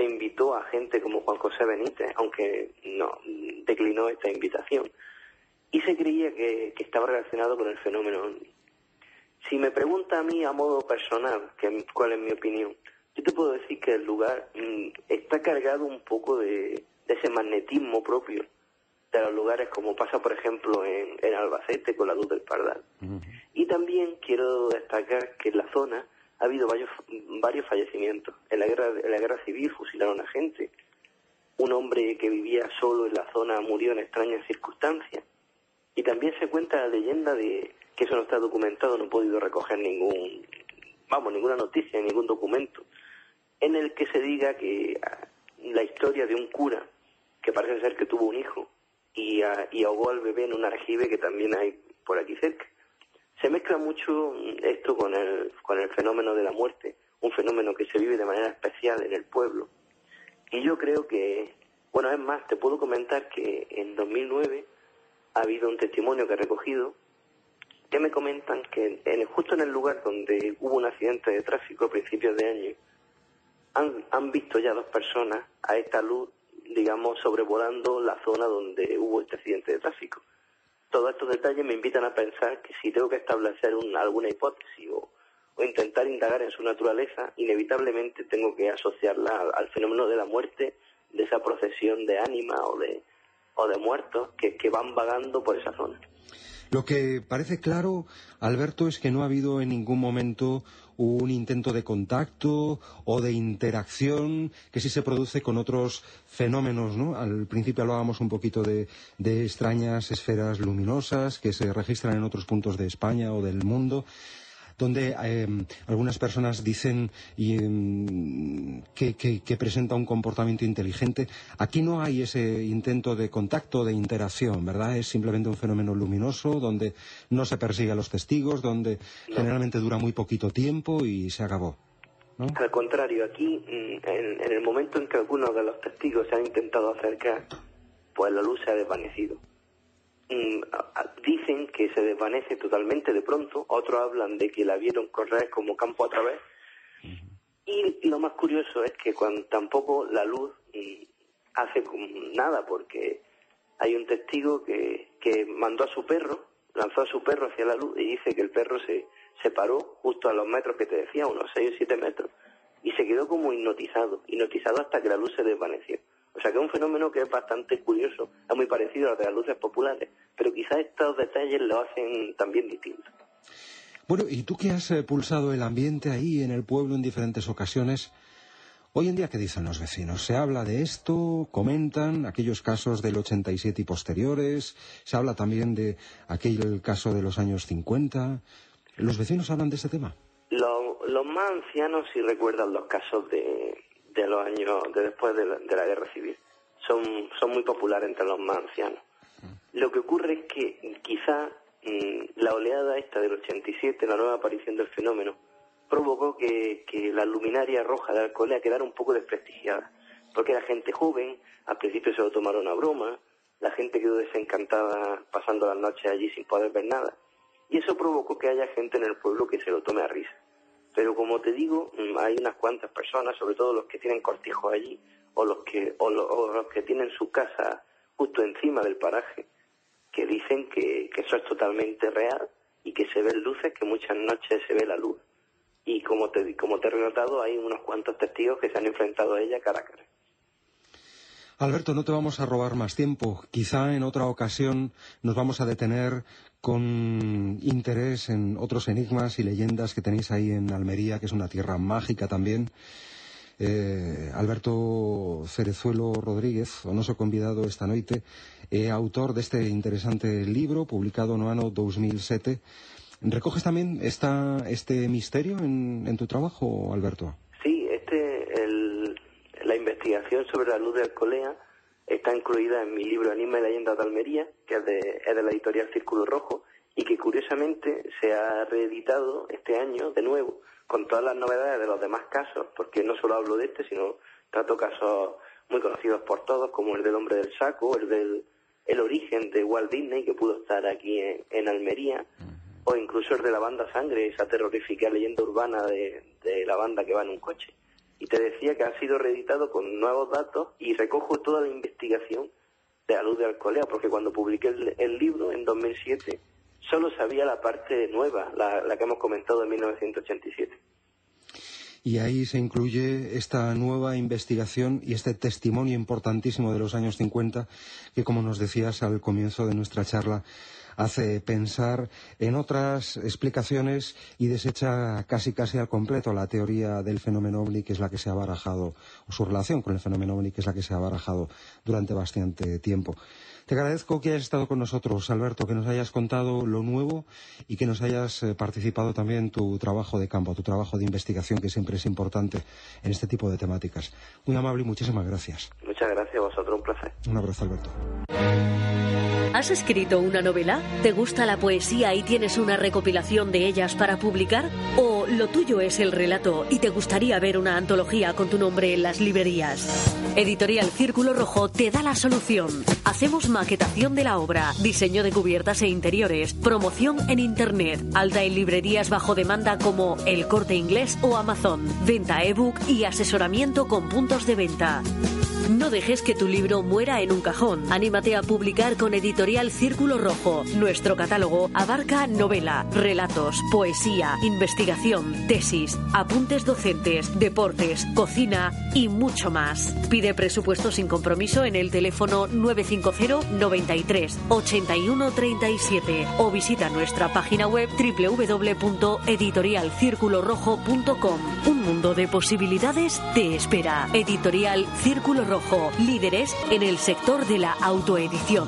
se invitó a gente como Juan José Benítez, aunque no declinó esta invitación, y se creía que, estaba relacionado con el fenómeno Si me pregunta a mí a modo personal, que, cuál es mi opinión, yo te puedo decir que el lugar mm, está cargado un poco de, ese magnetismo propio de los lugares como pasa por ejemplo en, Albacete con la luz del Pardal. Y también quiero destacar que en la zona ha habido varios, varios fallecimientos. En la, guerra, en la guerra civil fusilaron a gente. Un hombre que vivía solo en la zona murió en extrañas circunstancias. Y también se cuenta la leyenda de que eso no está documentado, no he podido recoger ningún, vamos, ninguna noticia, ningún documento, en el que se diga que ah, la historia de un cura que parece ser que tuvo un hijo y, ah, y ahogó al bebé en un argive que también hay por aquí cerca. Se mezcla mucho esto con el, con el fenómeno de la muerte, un fenómeno que se vive de manera especial en el pueblo. Y yo creo que, bueno, es más, te puedo comentar que en 2009 ha habido un testimonio que he recogido que me comentan que en, justo en el lugar donde hubo un accidente de tráfico a principios de año, han, han visto ya dos personas a esta luz, digamos, sobrevolando la zona donde hubo este accidente de tráfico todos estos detalles me invitan a pensar que si tengo que establecer alguna hipótesis o, intentar indagar en su naturaleza, inevitablemente tengo que asociarla al, fenómeno de la muerte, de esa procesión de ánima o de, o de muertos que, que van vagando por esa zona. Lo que parece claro, Alberto, es que no ha habido en ningún momento un intento de contacto o de interacción que sí se produce con otros fenómenos, ¿no? Al principio hablábamos un poquito de, de extrañas esferas luminosas que se registran en otros puntos de España o del mundo donde em, algunas personas dicen em, que, presenta un comportamiento inteligente. Aquí no hay ese intento de contacto, de interacción, ¿verdad? Es simplemente un fenómeno luminoso donde no se persigue a los testigos, donde generalmente dura muy poquito tiempo y se acabó. Al contrario, aquí, mm, en, en, el momento en que algunos de los testigos se han intentado acercar, pues la luz se ha desvanecido. Mm, dicen que se desvanece totalmente de pronto, otros hablan de que la vieron correr como campo a través. Y lo más curioso es que cuando tampoco la luz mm, hace nada, porque hay un testigo que, mandó a su perro, lanzó a su perro hacia la luz y dice que el perro se, se paró justo a los metros que te decía, unos 6 o 7 metros, y se quedó como hipnotizado, hipnotizado hasta que la luz se desvaneció. O sea que es un fenómeno que es bastante curioso, es muy parecido a los de las luces populares, pero quizás estos detalles lo hacen también distinto. Bueno, y tú que has eh, pulsado el ambiente ahí en el pueblo en diferentes ocasiones, hoy en día, ¿qué dicen los vecinos? ¿Se habla de esto? ¿Comentan aquellos casos del 87 y posteriores? ¿Se habla también de aquel caso de los años 50? ¿Los vecinos hablan de ese tema? Los, más ancianos sí recuerdan los casos de, los años de después de la, guerra civil. Son, son muy populares entre los más ancianos. Lo que ocurre es que quizá mm, la oleada esta del 87, la nueva aparición del fenómeno, provocó que, que la luminaria roja de Alcolea quedara un poco desprestigiada. Porque era gente joven, al principio se lo tomaron a broma, la gente quedó desencantada pasando las noches allí sin poder ver nada. Y eso provocó que haya gente en el pueblo que se lo tome a risa. Pero como te digo, mm, hay unas cuantas personas, sobre todo los que tienen cortijos allí, o los que, o los, que tienen su casa justo encima del paraje, que dicen que, eso es totalmente real y que se ven luces, que muchas noches se ve la luz. Y como te, como te he relatado, hay unos cuantos testigos que se han enfrentado a ella cara a cara. Alberto, no te vamos a robar más tiempo. Quizá en otra ocasión nos vamos a detener con interés en otros enigmas y leyendas que tenéis ahí en Almería, que es una tierra mágica también. Eh, Alberto Cerezuelo Rodríguez, o noso convidado esta noite, é autor deste interesante libro publicado no ano 2007. Recoges tamén esta, este misterio en, en tu trabajo, Alberto? Sí, este, el, la investigación sobre la luz de Alcolea está incluida en mi libro Anima y Leyendas de Almería, que es de, es de la editorial Círculo Rojo, y que curiosamente se ha reeditado este año de nuevo, con todas las novedades de los demás casos, porque no solo hablo de este, sino trato casos muy conocidos por todos, como el del hombre del saco, el del el origen de Walt Disney, que pudo estar aquí en, Almería, o incluso el de la banda Sangre, esa terrorífica leyenda urbana de la banda que va en un coche. Y te decía que ha sido reeditado con nuevos datos y recojo toda la investigación de la luz de Alcolea, porque cuando publiqué el, libro en 2007 solo sabía la parte nueva, la, que hemos comentado en 1987. Y ahí se incluye esta nueva investigación y este testimonio importantísimo de los años 50 que, como nos decías al comienzo de nuestra charla, hace pensar en otras explicaciones y desecha casi casi al completo la teoría del fenómeno ovni que es la que se ha barajado, o su relación con el fenómeno ovni que es la que se ha barajado durante bastante tiempo. Te agradezco que hayas estado con nosotros, Alberto, que nos hayas contado lo nuevo y que nos hayas eh, participado también en tu trabajo de campo, tu trabajo de investigación, que siempre es importante en este tipo de temáticas. Muy amable y muchísimas gracias. Muchas gracias a vosotros, un placer. Un abrazo, Alberto. ¿Has escrito una novela? ¿Te gusta la poesía y tienes una recopilación de ellas para publicar? ¿O lo tuyo es el relato y te gustaría ver una antología con tu nombre en las librerías? Editorial Círculo Rojo te da la solución. Hacemos maquetación de la obra, diseño de cubiertas e interiores, promoción en Internet, alta en librerías bajo demanda como El Corte Inglés o Amazon, venta ebook y asesoramiento con puntos de venta. No dejes que tu libro muera en un cajón. Anímate a publicar con Editorial Círculo Rojo. Nuestro catálogo abarca novela, relatos, poesía, investigación, tesis, apuntes docentes, deportes, cocina y mucho más. Pide presupuesto sin compromiso en el teléfono 950 93 81 37 o visita nuestra página web www.editorialcirculorrojo.com. Un mundo de posibilidades te espera. Editorial Círculo Rojo Rojo, líderes en el sector de la autoedición.